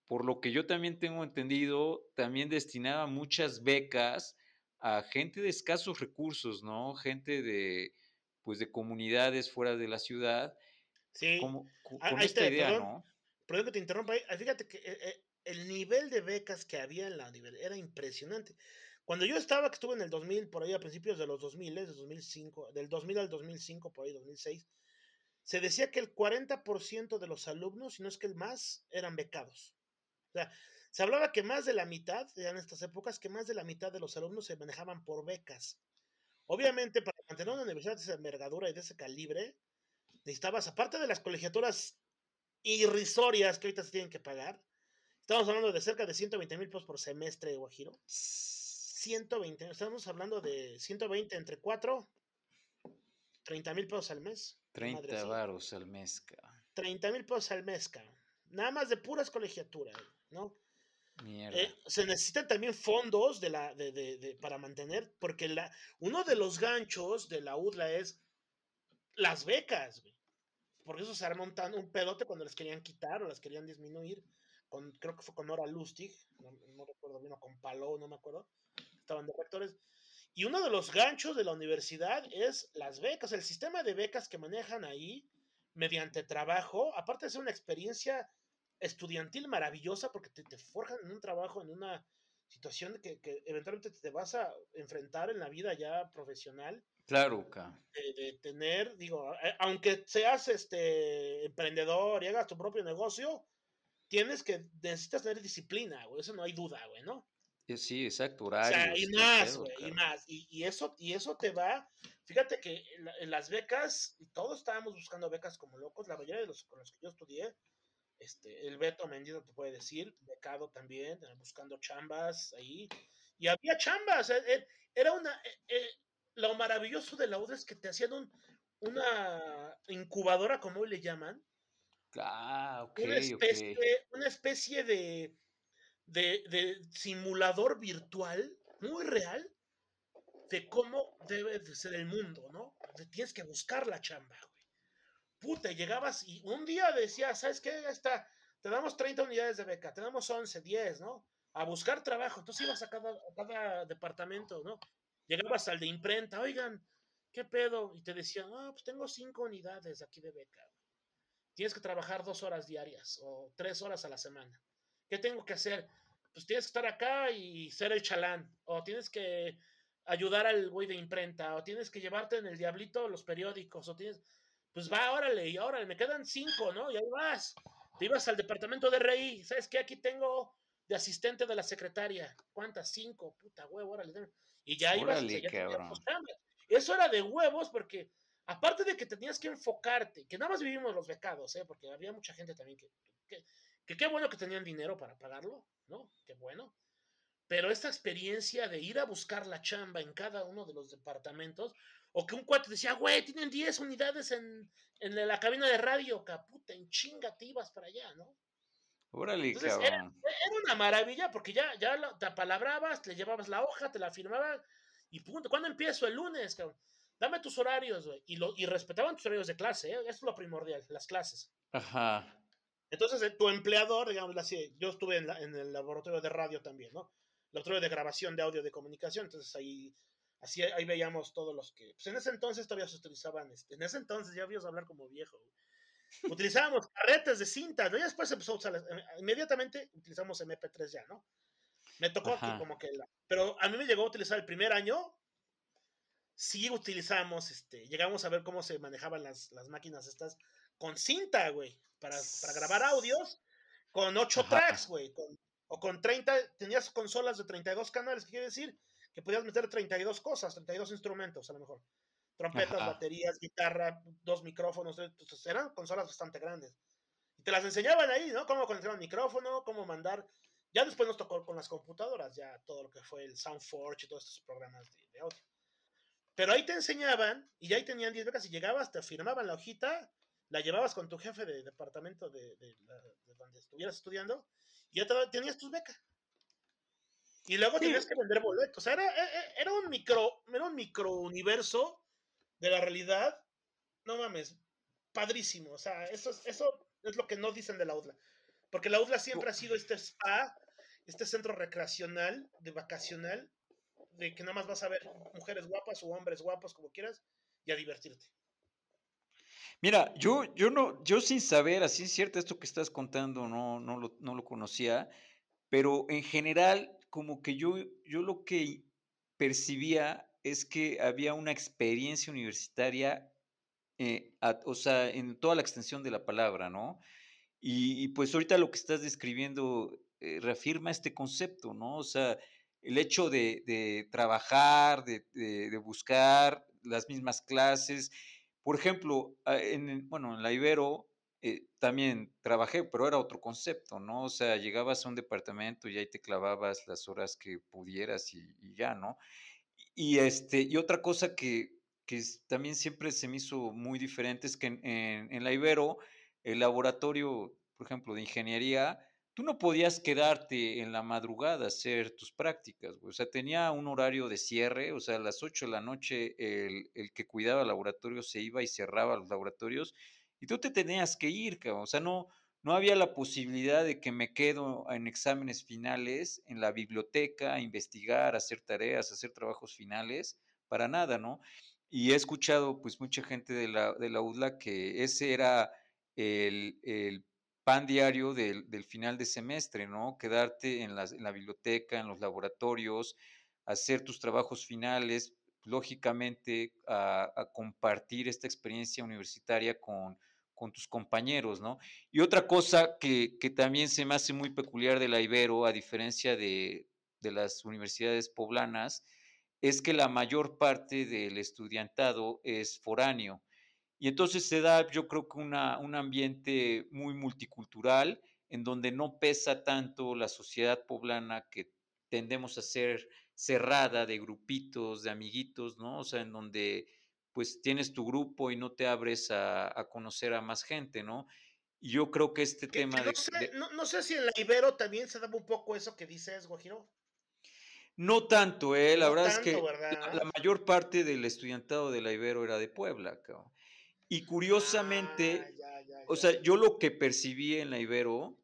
por lo que yo también tengo entendido, también destinaba muchas becas a gente de escasos recursos, ¿no? Gente de, pues, de comunidades fuera de la ciudad. Sí. Como, con esta idea, ¿no? Perdón que te interrumpa. Fíjate que eh, eh, el nivel de becas que había en la universidad era impresionante. Cuando yo estaba, que estuve en el 2000, por ahí a principios de los 2000, de 2005, del 2000 al 2005, por ahí 2006, se decía que el 40% de los alumnos, si no es que el más, eran becados. O sea, se hablaba que más de la mitad, ya en estas épocas, que más de la mitad de los alumnos se manejaban por becas. Obviamente, para mantener una universidad de esa envergadura y de ese calibre, necesitabas, aparte de las colegiaturas irrisorias que ahorita se tienen que pagar, estamos hablando de cerca de 120 mil pesos por semestre, Guajiro. 120, estamos hablando de 120 entre 4, 30 mil pesos al mes. 30 varos al mes, cabrón. 30 mil pesos al mes. Nada más de puras colegiaturas, ¿no? Eh, se necesitan también fondos de la, de, de, para mantener, porque la, uno de los ganchos de la UDLA es las becas, güey. Por eso se arma un, un pedote cuando les querían quitar o las querían disminuir. Con, creo que fue con Nora Lustig, no, no recuerdo bien, o con Palou, no me acuerdo estaban de rectores. Y uno de los ganchos de la universidad es las becas, el sistema de becas que manejan ahí mediante trabajo, aparte de ser una experiencia estudiantil maravillosa porque te, forjan en un trabajo, en una situación que, que, eventualmente te vas a enfrentar en la vida ya profesional. Claro, de, de, tener, digo, aunque seas este emprendedor y hagas tu propio negocio, tienes que, necesitas tener disciplina, güey, eso no hay duda, güey, ¿no? Sí, exacto, horario. y más, güey, y más. Y, eso, y eso te va. Fíjate que en, las becas, y todos estábamos buscando becas como locos, la mayoría de los con los que yo estudié, este, el Beto Mendido te puede decir, becado también, eh, buscando chambas ahí. Y había chambas, eh, eh, era una. lo maravilloso de la UDA es que te hacían un, una incubadora, como hoy le llaman. Ah, una especie, una especie de de, simulador virtual muy real de cómo debe de ser el mundo, ¿no? tienes que buscar la chamba, güey. Puta, llegabas y un día decías, ¿sabes qué? Está, te damos 30 unidades de beca, te damos 11, 10, ¿no? A buscar trabajo. Entonces ibas a cada, a cada departamento, ¿no? Llegabas al de imprenta, oigan, ¿qué pedo? Y te decían, ah, pues tengo 5 unidades aquí de beca. Tienes que trabajar dos horas diarias o tres horas a la semana. ¿Qué tengo que hacer? Pues tienes que estar acá y ser el chalán, o tienes que ayudar al güey de imprenta, o tienes que llevarte en el diablito los periódicos, o tienes, pues va, órale, y órale, me quedan cinco, ¿no? Y ahí vas, te ibas al departamento de rey, ¿sabes qué? Aquí tengo de asistente de la secretaria, ¿cuántas? Cinco, puta huevo, órale, y ya ibas, Eso era de huevos porque aparte de que tenías que enfocarte, que nada más vivimos los becados, ¿eh? porque había mucha gente también que, que qué bueno que tenían dinero para pagarlo, ¿no? Qué bueno. Pero esta experiencia de ir a buscar la chamba en cada uno de los departamentos, o que un cuate decía, güey, tienen 10 unidades en, la cabina de radio, caputa, en chinga te ibas para allá, ¿no? Órale, cabrón. Era, una maravilla porque ya, ya te apalabrabas, le llevabas la hoja, te la firmabas y punto. ¿Cuándo empiezo? El lunes, cabrón. dame tus horarios, güey. Y, lo, y respetaban tus horarios de clase, ¿eh? Eso es lo primordial, las clases. Ajá. Entonces, eh, tu empleador, digamos así, yo estuve en, en, el laboratorio de radio también, ¿no? Laboratorio de grabación de audio de comunicación, entonces ahí, así, ahí veíamos todos los que, pues en ese entonces todavía se utilizaban, este, en ese entonces ya a hablar como viejo, utilizábamos carretes de cinta, ¿no? Y después empezó a usar, eh, inmediatamente utilizamos MP3 ya, ¿no? Me tocó como que la, pero a mí me llegó a utilizar el primer año, sí utilizamos, este, llegamos a ver cómo se manejaban las, las máquinas estas con cinta, güey, para, para, grabar audios, con 8 tracks, güey, o con 30, tenías consolas de 32 canales, ¿qué quiere decir? Que podías meter 32 cosas, 32 instrumentos a lo mejor. Trompetas, baterías, guitarra, dos micrófonos, entonces eran consolas bastante grandes. Y te las enseñaban ahí, ¿no? Cómo conectar un micrófono, cómo mandar. Ya después nos tocó con las computadoras, ya todo lo que fue el SoundForge y todos estos programas de, audio. Pero ahí te enseñaban y ya ahí tenían 10 becas y llegabas, te firmaban la hojita la llevabas con tu jefe de departamento de, donde estuvieras estudiando y ya tenías tus becas. Y luego tenías que vender boletos. O sea, era, e, e, era, un micro, era un micro universo de la realidad. No mames, padrísimo. O sea, eso, eso es lo que no dicen de la UDLA. Porque la UDLA siempre ha sido este spa, este centro recreacional, de vacacional, de que nada más vas a ver mujeres guapas o hombres guapos, como quieras, y a divertirte. Mira, yo, yo no, yo sin saber, así es cierto, esto que estás contando, no, no, lo, no lo conocía, pero en general, como que yo, yo lo que percibía es que había una experiencia universitaria, eh, o sea, en toda la extensión de la palabra, ¿no? Y, pues ahorita lo que estás describiendo eh, reafirma este concepto, ¿no? O sea, el hecho de, trabajar, de, de, buscar las mismas clases, por ejemplo, ah, en, bueno, en la Ibero eh, también trabajé, pero era otro concepto, ¿no? O sea, llegabas a un departamento y ahí te clavabas las horas que pudieras y, ya, ¿no? Y, este, y otra cosa que, que, también siempre se me hizo muy diferente es que en, en la Ibero, el laboratorio, por ejemplo, de ingeniería, tú no podías quedarte en la madrugada a hacer tus prácticas, O sea, tenía un horario de cierre, o sea, a las 8 de la noche el, que cuidaba el laboratorio se iba y cerraba los laboratorios y tú te tenías que ir, cabrón. O sea, no, no había la posibilidad de que me quedo en exámenes finales en la biblioteca a investigar, hacer tareas, hacer trabajos finales, para nada, ¿no? Y he escuchado, pues, mucha gente de la, de la UDLA que ese era el, el pan diario del, final de semestre, ¿no? Quedarte en, la biblioteca, en los laboratorios, hacer tus trabajos finales, lógicamente a, compartir esta experiencia universitaria con, tus compañeros, ¿no? Y otra cosa que, también se me hace muy peculiar de la Ibero, a diferencia de, de las universidades poblanas, es que la mayor parte del estudiantado es foráneo. Y entonces se da, yo creo que una, un ambiente muy multicultural, en donde no pesa tanto la sociedad poblana que tendemos a ser cerrada de grupitos, de amiguitos, ¿no? O sea, en donde pues tienes tu grupo y no te abres a, conocer a más gente, ¿no? Y yo creo que este tema no, sé, No, sé si en la Ibero también se da un poco eso que dices, Guajiro. No tanto, ¿eh? La verdad es que la, la, mayor parte del estudiantado de la Ibero era de Puebla, cabrón. Y curiosamente, ah, o sea, yo lo que percibí en la Ibero,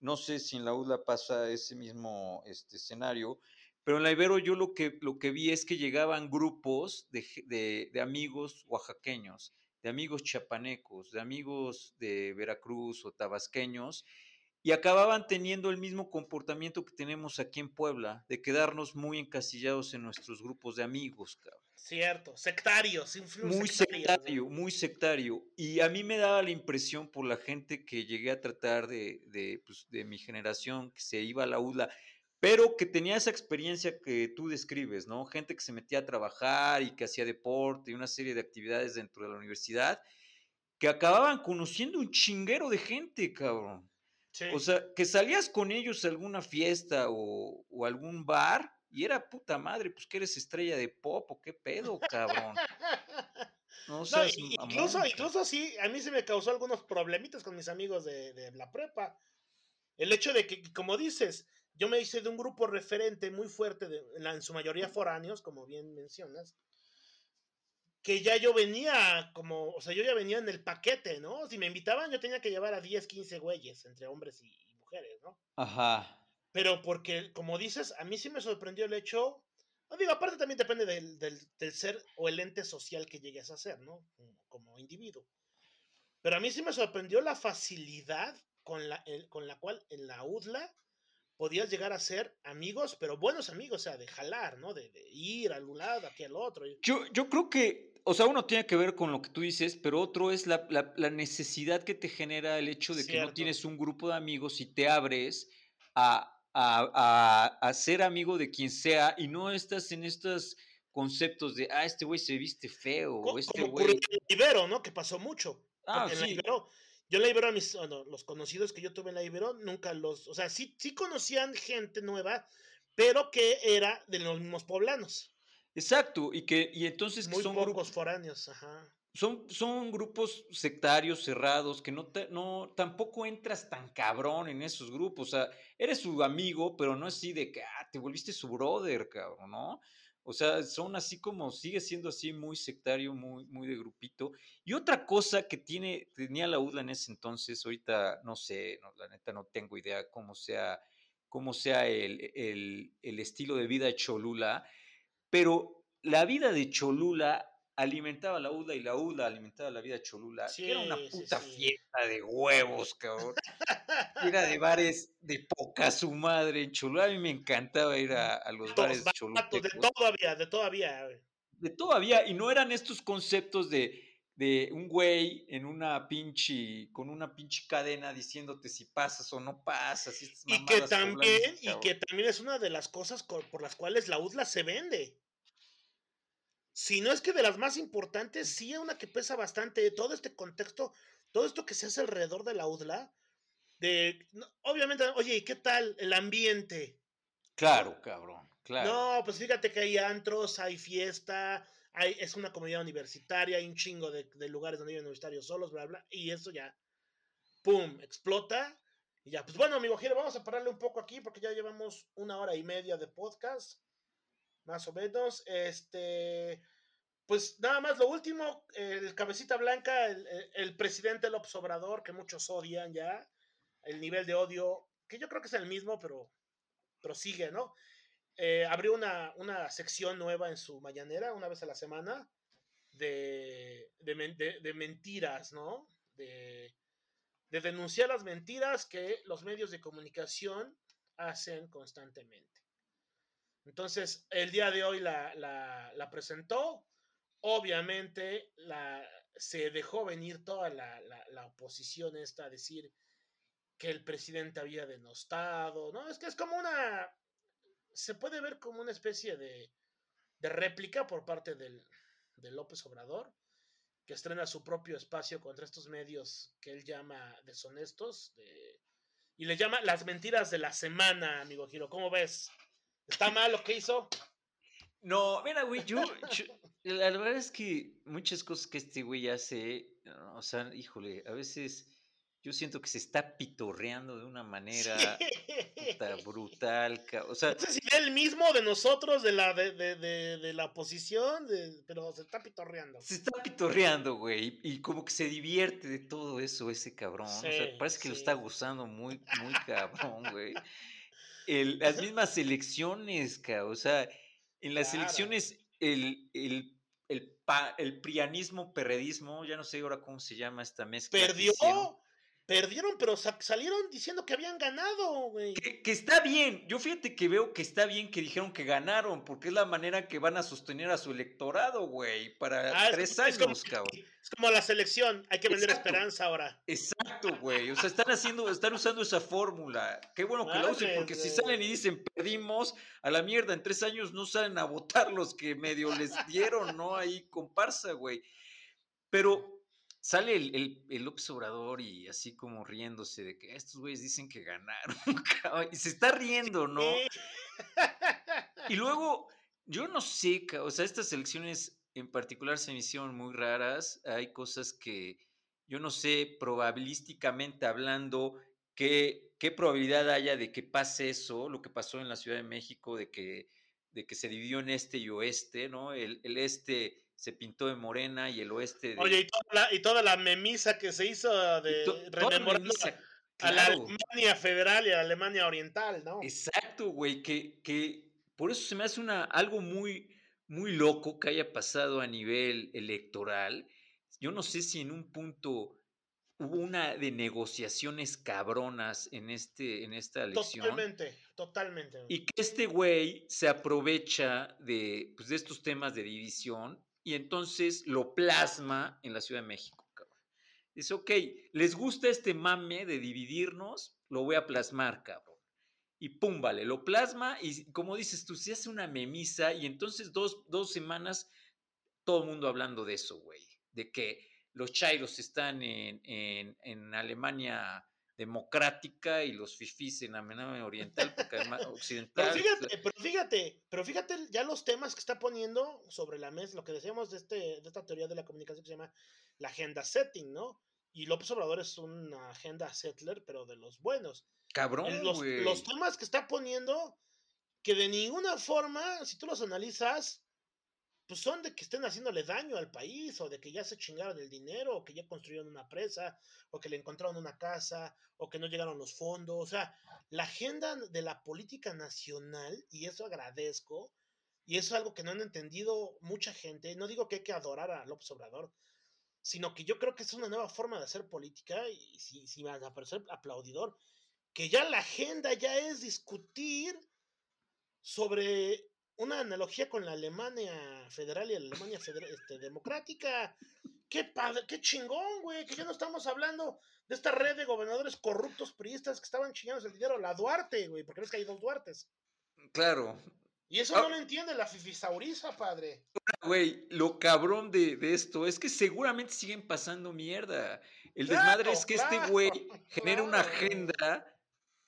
no sé si en la UDLA pasa ese mismo este, escenario, pero en la Ibero yo lo que, lo que vi es que llegaban grupos de, de amigos oaxaqueños, de amigos chapanecos, de amigos de Veracruz o tabasqueños, y acababan teniendo el mismo comportamiento que tenemos aquí en Puebla, de quedarnos muy encasillados en nuestros grupos de amigos. Cabrón. Cierto, sectarios, Muy sectario, muy sectario. Y a mí me daba la impresión por la gente que llegué a tratar de, de, pues, de mi generación, que se iba a la UDLA, pero que tenía esa experiencia que tú describes, ¿no? Gente que se metía a trabajar y que hacía deporte y una serie de actividades dentro de la universidad, que acababan conociendo un chinguero de gente, cabrón. O sea, que salías con ellos a alguna fiesta o, algún bar y era puta madre, pues que eres estrella de pop o qué pedo, cabrón. No, incluso, incluso así, a mí se me causó algunos problemitas con mis amigos de, la prepa. El hecho de que, como dices, yo me hice de un grupo referente muy fuerte, de, en, su mayoría foráneos, como bien mencionas. que ya yo venía como, o sea, yo ya venía en el paquete, ¿no? Si me invitaban, yo tenía que llevar a 10, 15 güeyes, entre hombres y, mujeres, ¿no? Ajá. Pero porque, como dices, a mí sí me sorprendió el hecho, no digo, aparte también depende del, del, ser o el ente social que llegues a ser, ¿no? Como, individuo. Pero a mí sí me sorprendió la facilidad con la, con la cual en la UDLA podías llegar a ser amigos, pero buenos amigos, o sea, de jalar, ¿no? De, ir a un lado, aquí al otro. Yo, yo creo que, o sea, uno tiene que ver con lo que tú dices, pero otro es la, necesidad que te genera el hecho de que no tienes un grupo de amigos y te abres a, a, ser amigo de quien sea y no estás en estos conceptos de, ah, este güey se viste feo, o este güey... Ibero, ¿no? Que pasó mucho. Ah, sí. Yo la Ibero a mis, los conocidos que yo tuve en la Ibero, nunca los, o sea, sí, sí conocían gente nueva, pero que era de los mismos poblanos. Exacto, y que, y entonces Muy son grupos foráneos, ajá. Son, son grupos sectarios, cerrados, que no, te, no tampoco entras tan cabrón en esos grupos. O sea, eres su amigo, pero no así de que ah, te volviste su brother, cabrón, ¿no? O sea, son así como, sigue siendo así muy sectario, muy, muy de grupito. Y otra cosa que tiene, tenía la UDLA en ese entonces, ahorita no sé, la neta no tengo idea cómo sea, cómo sea el, el estilo de vida de Cholula, pero la vida de Cholula alimentaba la UDA y la UDA alimentaba la vida Cholula, era una puta fiesta de huevos, cabrón. era de bares de poca su madre en Cholula. A mí me encantaba ir a, los bares de Cholula. De todavía, de todavía. De todavía, y no eran estos conceptos de, de un güey en una pinche, con una pinche cadena diciéndote si pasas o no pasas. Y, que también, y que también es una de las cosas por las cuales la UDLA se vende si no es que de las más importantes, sí es una que pesa bastante. Todo este contexto, todo esto que se hace alrededor de la UDLA, de, obviamente, oye, ¿y qué tal el ambiente? Claro, cabrón, claro. No, pues fíjate que hay antros, hay fiesta, hay, es una comunidad universitaria, hay un chingo de, lugares donde hay universitarios solos, bla, bla, y eso ya, ¡pum!, explota. Y ya, pues bueno, amigo Giro, vamos a pararle un poco aquí porque ya llevamos una hora y media de podcast más o menos. Este, pues nada más lo último, el cabecita blanca, el, presidente López Obrador, que muchos odian ya, el nivel de odio, que yo creo que es el mismo, pero, pero sigue, ¿no? Eh, abrió una, una, sección nueva en su mañanera, una vez a la semana, de, de, mentiras, ¿no? De, de denunciar las mentiras que los medios de comunicación hacen constantemente. Entonces, el día de hoy la, presentó. Obviamente, la, se dejó venir toda la, oposición esta a decir que el presidente había denostado, ¿no? Es que es como una, se puede ver como una especie de, réplica por parte del, de López Obrador, que estrena su propio espacio contra estos medios que él llama deshonestos, y le llama las mentiras de la semana, amigo Giro. ¿Cómo ves? ¿Está mal lo que hizo? No, mira, güey, yo, la verdad es que muchas cosas que este güey hace, o sea, híjole, a veces yo siento que se está pitorreando de una manera brutal. O sea, no sé si es el mismo de nosotros, de la, de, de, de, la oposición, pero se está pitorreando. Se está pitorreando, güey, y, como que se divierte de todo eso ese cabrón. o sea, parece que lo está gozando muy, muy cabrón, güey las mismas elecciones, o sea, en las elecciones el, el, el, el, prianismo, perredismo, ya no sé ahora cómo se llama esta mezcla. Perdió, Perdieron, pero salieron diciendo que habían ganado, güey. Que, está bien. Yo fíjate que veo que está bien que dijeron que ganaron, porque es la manera que van a sostener a su electorado, güey, para ah, tres años, cabrón. Es como la selección, hay que vender esperanza ahora. Exacto, güey. O sea, están haciendo, están usando esa fórmula. Qué bueno que la usen, porque si salen y dicen perdimos, a la mierda, en tres años no salen a votar los que medio les dieron, ¿no? Ahí comparsa, güey. Pero sale el, el, López Obrador y así como riéndose de que estos güeyes dicen que ganaron, (laughs) y se está riendo, ¿no? Y luego, yo no sé, o sea, estas elecciones en particular se me hicieron muy raras, hay cosas que yo no sé, probabilísticamente hablando, qué, qué probabilidad haya de que pase eso, lo que pasó en la Ciudad de México, de que, de que se dividió en este y oeste, ¿no? El, el este se pintó de morena y el oeste de... Oye, y toda la, y toda la memisa que se hizo de to- toda rememorando memisa, a la. Alemania federal y a la Alemania oriental, ¿no? Exacto, güey, que, que por eso se me hace una, algo muy, muy loco que haya pasado a nivel electoral. Yo no sé si en un punto hubo una de negociaciones cabronas en, este, en esta elección. Totalmente, totalmente. Y que este güey se aprovecha de, pues, de estos temas de división y entonces lo plasma en la Ciudad de México, cabrón. Dice, ok, ¿les gusta este mame de dividirnos? Lo voy a plasmar, cabrón. Y pum, vale, lo plasma y como dices tú, se hace una memisa y entonces dos, dos semanas todo el mundo hablando de eso, güey. De que los chairos están en, en, en Alemania democrática y los fifís en Alemania oriental, porque además (laughs) occidental. Pero fíjate, pero fíjate, pero fíjate ya los temas que está poniendo sobre la mesa, lo que decíamos de, este, de esta teoría de la comunicación que se llama la agenda setting, ¿no? Y López Obrador es una agenda settler, pero de los buenos. Cabrón, los, güey. los temas que está poniendo, que de ninguna forma, si tú los analizas, pues son de que estén haciéndole daño al país, o de que ya se chingaron el dinero, o que ya construyeron una presa, o que le encontraron una casa, o que no llegaron los fondos. O sea, la agenda de la política nacional, y eso agradezco, y eso es algo que no han entendido mucha gente. No digo que hay que adorar a López Obrador, sino que yo creo que es una nueva forma de hacer política, y si, si vas a parecer aplaudidor, que ya la agenda ya es discutir sobre una analogía con la Alemania federal y la Alemania federal, este, democrática. Qué padre, qué chingón, güey, que ya no estamos hablando de esta red de gobernadores corruptos priistas que estaban chingándose el dinero, la Duarte, güey, porque ves que hay dos Duartes. Claro. Y eso Ah. no lo entiende la fifisauriza, padre. Güey, lo cabrón de, de esto es que seguramente siguen pasando mierda. El Claro, desmadre es que este claro, güey genera una claro. agenda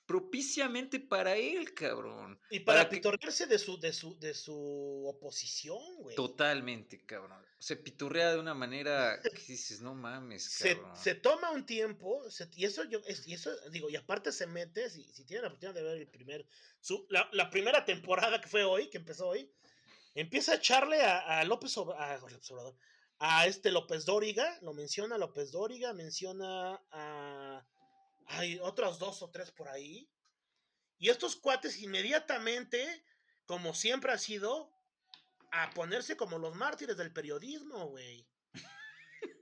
propiciamente para él, cabrón. Y para, Para que- pitorrearse de su, de su, de su oposición, güey. Totalmente, cabrón. Se piturrea de una manera que dices, no mames, se, cabrón. se toma un tiempo, se- y eso yo, es- y eso digo, y aparte se mete, si, si tienen la oportunidad de ver el primer, su, la, la primera temporada que fue hoy, que empezó hoy, empieza a echarle a, a López, Ob- a López Obrador, a este López Dóriga, lo menciona López Dóriga, menciona a, hay otros dos o tres por ahí, y estos cuates inmediatamente, como siempre ha sido, a ponerse como los mártires del periodismo, güey.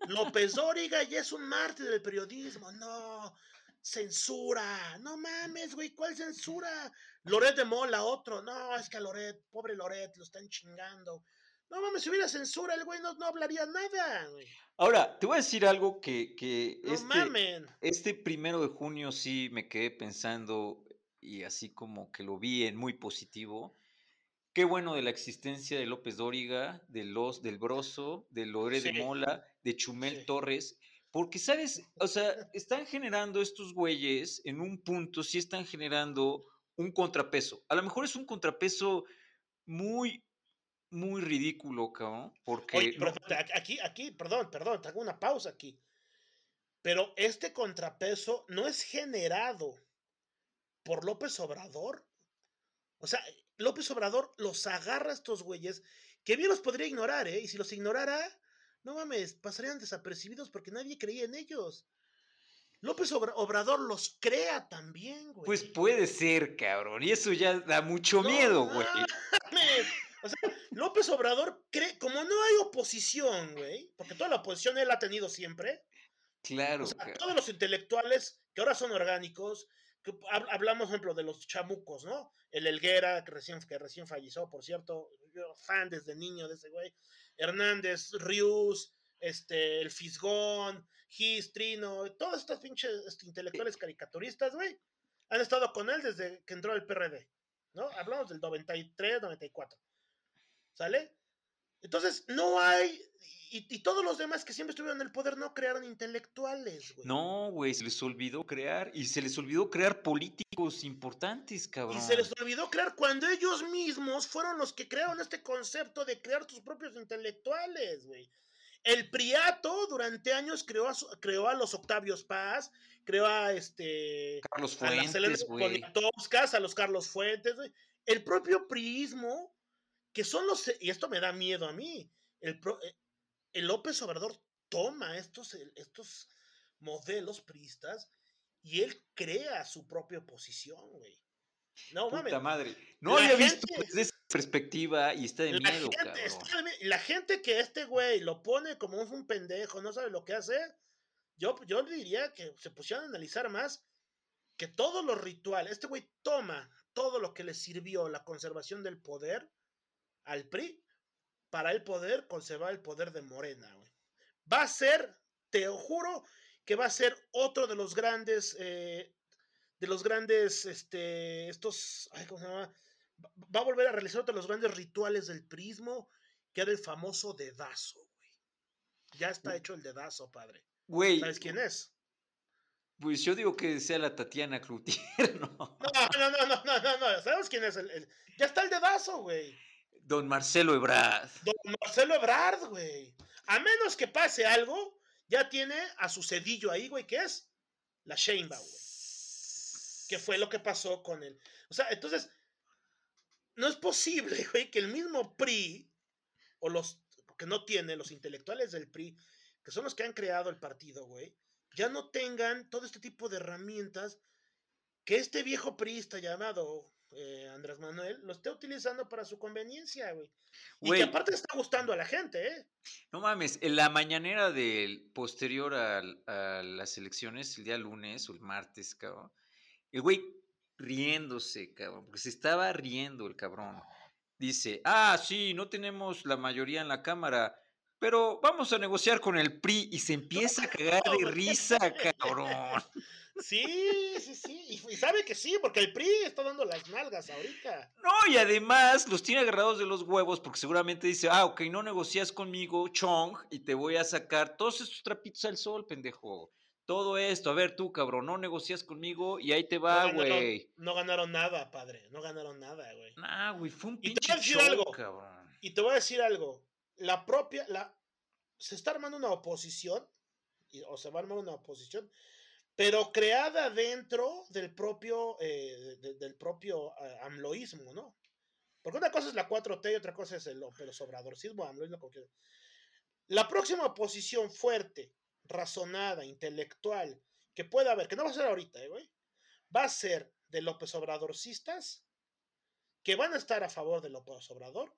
López Dóriga ya es un mártir del periodismo. No, censura. No mames, güey, ¿cuál censura? Loret de Mola, otro. No, es que a Loret, pobre Loret, lo están chingando. No mames, si hubiera censura, el güey no, no hablaría nada, güey. Ahora, te voy a decir algo que, que No este, mamen. este primero de junio sí me quedé pensando y así como que lo vi en muy positivo. Qué bueno de la existencia de López Dóriga, de los, del Broso, de Lore de. Mola, de Chumel Sí. Torres, porque, ¿sabes? O sea, (laughs) están generando estos güeyes en un punto, sí están generando un contrapeso. A lo mejor es un contrapeso muy, muy ridículo, cabrón, porque... Oye, pero aquí, aquí, perdón, perdón, te hago una pausa aquí. Pero este contrapeso no es generado por López Obrador. O sea, López Obrador los agarra a estos güeyes, que bien los podría ignorar, ¿eh? Y si los ignorara, no mames, pasarían desapercibidos porque nadie creía en ellos. López Obra- Obrador los crea también, güey. Pues puede ser, cabrón, y eso ya da mucho No miedo, güey. mames. O sea, López Obrador cree, como no hay oposición, güey, porque toda la oposición él ha tenido siempre, Claro, o sea, cabrón. todos los intelectuales que ahora son orgánicos, que hablamos, por ejemplo, de los chamucos, ¿no? El Elguera, que recién, que recién falleció, por cierto, yo fan desde niño de ese güey, Hernández, Rius, este, el Fisgón, Gis, Trino, todos estos pinches este, intelectuales caricaturistas, güey, han estado con él desde que entró al PRD, ¿no? Hablamos del 93, 94, ¿sale? Entonces, no hay, y, y todos los demás que siempre estuvieron en el poder no crearon intelectuales, güey. No, güey, se les olvidó crear y se les olvidó crear políticos importantes, cabrón. Y se les olvidó crear cuando ellos mismos fueron los que crearon este concepto de crear tus propios intelectuales, güey. El Priato durante años creó a, su- creó a los Octavios Paz, creó a este Carlos a las Fuentes. Poniatowskas, a los Carlos Fuentes, güey. El propio priismo, que son los, y esto me da miedo a mí, el, eh, el López Obrador toma estos, estos modelos priistas y él crea su propia oposición, güey. No, Puta madre. No había visto desde esa perspectiva y está de miedo, la gente que este güey lo pone como un pendejo, no sabe lo que hace, yo, yo diría que se pusieron a analizar más que todos los rituales, este güey toma todo lo que le sirvió la conservación del poder al PRI para el poder conservar el poder de Morena, güey. Va a ser, te juro, que va a ser otro de los grandes, eh, de los grandes, este, estos, ¿cómo se llama? Va a volver a realizar otro de los grandes rituales del prismo, que era el famoso dedazo, güey. Ya está mm. hecho el dedazo, padre. Güey. ¿Sabes quién es? Pues yo digo que sea la Tatiana Cloutier, (laughs) ¿no? No, no, no, no, no, no, ¿Sabes quién es? El, Ya está el dedazo, güey. Don Marcelo Ebrard. Don Marcelo Ebrard, güey. A menos que pase algo, ya tiene a su cedillo ahí, güey, ¿qué es? La Sheinbaum, güey. ¿Qué fue lo que pasó con él? O sea, entonces, no es posible, (laughs) güey, que el mismo PRI, o los que no tiene, los intelectuales del PRI, que son los que han creado el partido, güey, ya no tengan todo este tipo de herramientas que este viejo priista llamado eh, Andrés Manuel lo esté utilizando para su conveniencia, güey. Y que aparte está gustando a la gente, ¿eh? No mames, en la mañanera del posterior a, a las elecciones, el día lunes o el martes, cabrón, el güey riéndose, cabrón, porque se estaba riendo el cabrón. Dice, ah, sí, no tenemos la mayoría en la Cámara, pero vamos a negociar con el PRI y se (laughs) empieza a cagar de risa, cabrón. Sí, sí, sí. Y, sabe que sí, porque el PRI está dando las nalgas ahorita. No, y además los tiene agarrados de los huevos porque seguramente dice, ah, ok, no negocias conmigo, Chong, y te voy a sacar todos estos trapitos al sol, pendejo. Todo esto, a ver tú, cabrón, no negocias conmigo y ahí te va, güey. No, ganaron nada, padre, no ganaron nada, güey. Nah, güey, fue un pinche show, algo, cabrón. Y te voy a decir algo la propia, la, se está armando una oposición, o se va a armar una oposición, pero creada dentro del propio, eh, del propio eh, amloísmo, ¿no? Porque una cosa es la 4T y otra cosa es el, el sobradorcismo, amloísmo, La próxima oposición fuerte, razonada, intelectual, que pueda haber, que no va a ser ahorita, ¿eh, güey? Va a ser de López Obradorcistas, que van a estar a favor de López Obrador,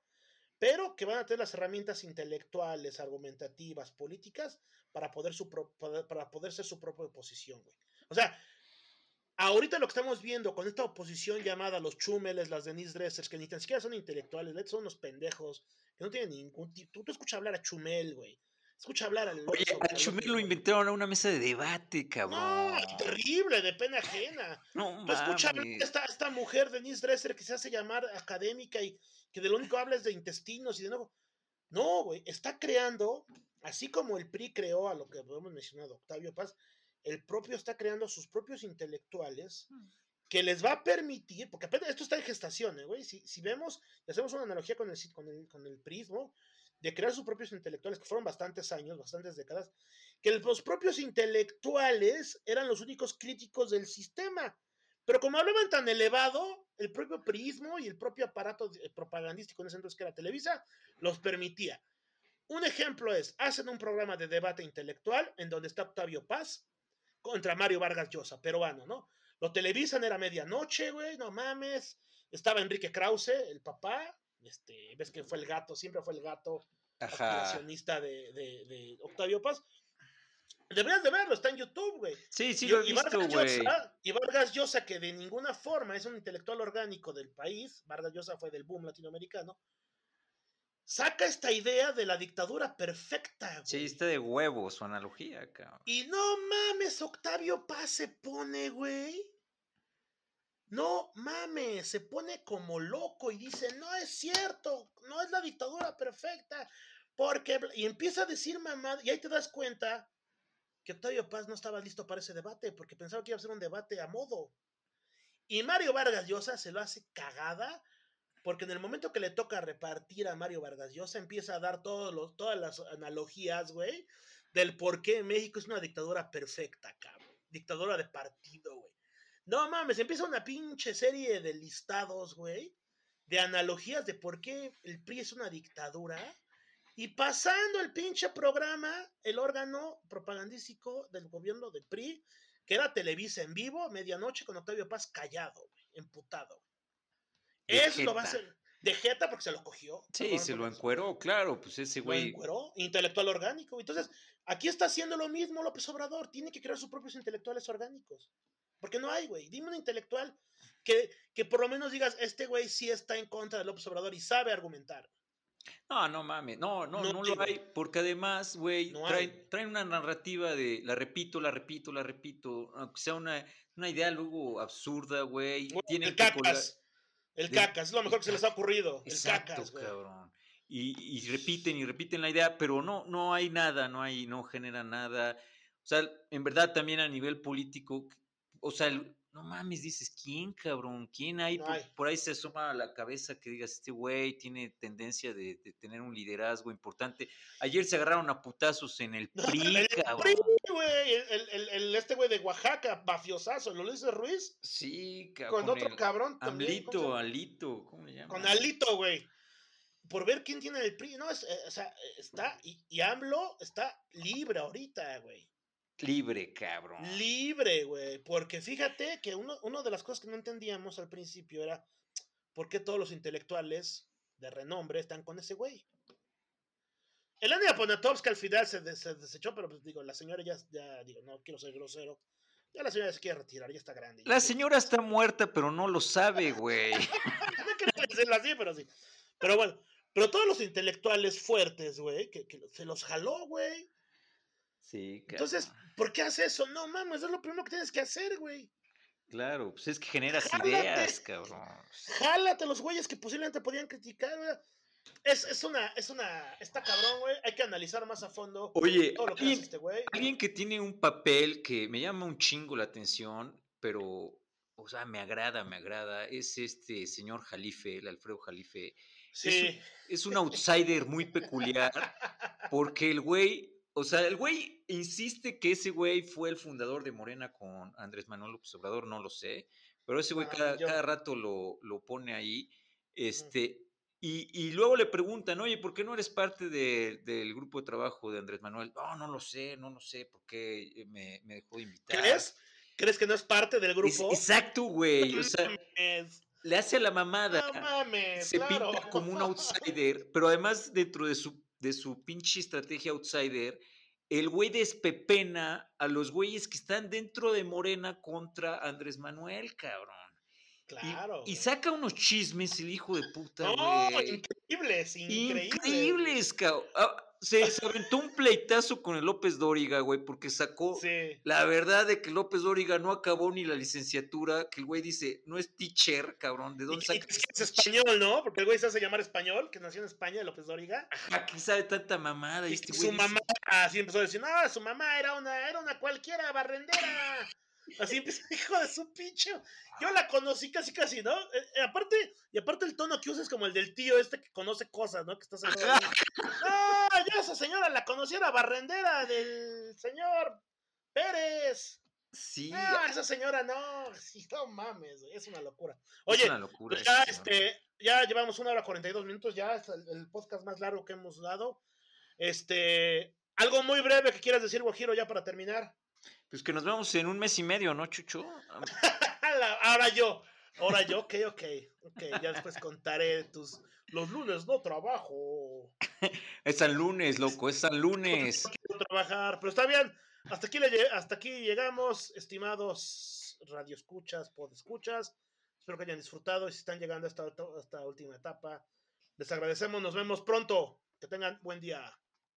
pero que van a tener las herramientas intelectuales, argumentativas, políticas para poder, su para poder ser su propia oposición, güey. O sea, ahorita lo que estamos viendo con esta oposición llamada los Chumeles, las Denise Dressers, que ni tan siquiera son intelectuales, son unos pendejos, que no tienen ningún tipo. Tú, tú escuchas hablar a Chumel, güey. Escucha hablar al. Oye, a Chumel lo inventaron a una mesa de debate, cabrón. No, terrible, de pena ajena. No, escucha hablar a esta, esta mujer, Denise Dresser, que se hace llamar académica y que de lo único habla es de intestinos y de nuevo. No, güey, está creando, así como el PRI creó a lo que hemos mencionado, Octavio Paz, el propio está creando sus propios intelectuales hmm. que les va a permitir, porque apenas esto está en gestación, ¿eh, güey. Si, si, vemos, hacemos una analogía con el, con el, con el prismo, de crear sus propios intelectuales, que fueron bastantes años, bastantes décadas, que los propios intelectuales eran los únicos críticos del sistema. Pero como hablaban tan elevado, el propio prismo y el propio aparato propagandístico en ese entonces que era Televisa los permitía. Un ejemplo es, hacen un programa de debate intelectual en donde está Octavio Paz contra Mario Vargas Llosa, peruano, ¿no? Lo televisan, era medianoche, güey, no mames. Estaba Enrique Krause, el papá, este, ves que fue el gato, siempre fue el gato accionista de, de Octavio Paz. Deberías de verlo, está en YouTube, güey. Sí, sí, lo he visto, güey. Y Vargas Llosa, que de ninguna forma es un intelectual orgánico del país, Vargas Llosa fue del boom latinoamericano, saca esta idea de la dictadura perfecta, güey. Sí, está de huevos su analogía, cabrón. Y no mames, Octavio Paz se pone, güey. No mames, se pone como loco y dice, no es cierto, no es la dictadura perfecta, porque... Y empieza a decir mamá, y ahí te das cuenta que Octavio Paz no estaba listo para ese debate porque pensaba que iba a ser un debate a modo. Y Mario Vargas Llosa se lo hace cagada porque en el momento que le toca repartir a Mario Vargas Llosa empieza a dar todos todas las analogías, güey, del por qué México es una dictadura perfecta, cabrón. Dictadura de partido, güey. No mames, empieza una pinche serie de listados, güey, de analogías de por qué el PRI es una dictadura Y pasando el pinche programa, el órgano propagandístico del gobierno del PRI, que era Televisa en vivo, medianoche con Octavio Paz callado, güey, emputado. Eso lo va a hacer de jeta porque se lo cogió. Sí, se lo encueró, claro, pues ese güey. Lo encueró, intelectual orgánico. Entonces, aquí está haciendo lo mismo López Obrador, tiene que crear sus propios intelectuales orgánicos. Porque no hay, güey. Dime un intelectual que, que por lo menos digas, este güey sí está en contra de López Obrador y sabe argumentar. No, no mames, no, no, no, lo hay, porque además, güey, traen, una narrativa de la repito, la repito, la repito, aunque sea una, una idea luego absurda, güey. El cacas, el cacas, es lo mejor que se les ha ocurrido, el cacas, cabrón. Y, y, repiten y repiten la idea, pero no, no hay nada, no hay, no genera nada. O sea, en verdad también a nivel político, o sea, no mames, dices, ¿quién, cabrón? ¿Quién hay? por, ahí se asoma a la cabeza que digas, este güey tiene tendencia de, tener un liderazgo importante. Ayer se agarraron a putazos en el (laughs) PRI, el cabrón. PRI, güey, el, este güey de Oaxaca, mafiosazo, ¿lo dice Ruiz? Sí, cabrón. Con otro cabrón también. Alito, Alito, ¿cómo le llaman? Con Alito, güey. Por ver quién tiene el PRI. No, es, eh, o sea, está, y, y AMLO está libre ahorita, güey. Libre, cabrón. Libre, güey. Porque fíjate que uno, una de las cosas que no entendíamos al principio era por qué todos los intelectuales de renombre están con ese güey. Elena Poniatowska al final se, desechó, pero pues digo, la señora ya, ya, digo, no quiero ser grosero. Ya la señora se quiere retirar, ya está grande. La señora está muerta, pero no lo sabe, güey. (laughs) no quiero decirlo así, pero sí. Pero bueno, pero todos los intelectuales fuertes, güey, que, que se los jaló, güey. Sí, Entonces, ¿por qué haces eso? No mames, es lo primero que tienes que hacer, güey. Claro, pues es que generas ideas, cabrón. Jálate los güeyes que posiblemente podían criticar, güey. Es, es, una, es una, está cabrón, güey. Hay que analizar más a fondo Oye, todo lo que alguien, este güey. Alguien que tiene un papel que me llama un chingo la atención, pero, o sea, me agrada, me agrada, es este señor Jalife, el Alfredo Jalife. Sí. Es un, es un (laughs) outsider muy peculiar, porque el güey o sea, el güey insiste que ese güey fue el fundador de Morena con Andrés Manuel López Obrador, no lo sé, pero ese güey ah, cada, rato lo, lo, pone ahí. Este, y, y, luego le preguntan, oye, ¿por qué no eres parte del grupo de trabajo de Andrés Manuel? No, no lo sé, no lo sé, porque me, me dejó de invitar. ¿Crees? ¿Crees que no es parte del grupo? exacto, güey. O sea, le hace a la mamada. No mames, se pinta como un outsider, pero además dentro de su de su pinche estrategia outsider, el güey despepena a los güeyes que están dentro de Morena contra Andrés Manuel, cabrón. Claro. Y, saca unos chismes el hijo de puta, güey. increíbles, increíbles. Increíbles, cabrón. Se, aventó un pleitazo con el López Dóriga, güey, porque sacó la verdad de que López Dóriga no acabó ni la licenciatura, que el güey dice, no es teacher, cabrón, ¿de dónde saca? Es, español, ¿no? Porque el güey se hace llamar español, que nació en España, López Dóriga. Ajá, ¿quién sabe tanta mamada? Y, este su mamá, así empezó a decir, no, su mamá era una, era una cualquiera barrendera. Así empieza, (laughs) hijo de su pinche. Yo la conocí casi, casi, ¿no? Eh, eh, aparte, y aparte el tono que usa es como el del tío este que conoce cosas, ¿no? Que está (laughs) Ah, yo esa señora la conocí, era barrendera del señor Pérez. Sí. Ah, esa señora no, sí, no mames, es una locura. Oye, es una locura pues ya, este, ya llevamos una hora cuarenta y dos minutos, ya es el, el, podcast más largo que hemos dado. Este, algo muy breve que quieras decir, Guajiro, ya para terminar. Pues que nos vemos en un mes y medio, ¿no, Chucho? (laughs) ahora yo, ahora yo, ok, ok, ok, ya después contaré tus, los lunes no trabajo. (laughs) es el lunes, loco, es el lunes. No (laughs) quiero trabajar, pero está bien, hasta aquí, hasta aquí llegamos, estimados radioescuchas, podescuchas, espero que hayan disfrutado y si están llegando a esta, esta última etapa, les agradecemos, nos vemos pronto, que tengan buen día.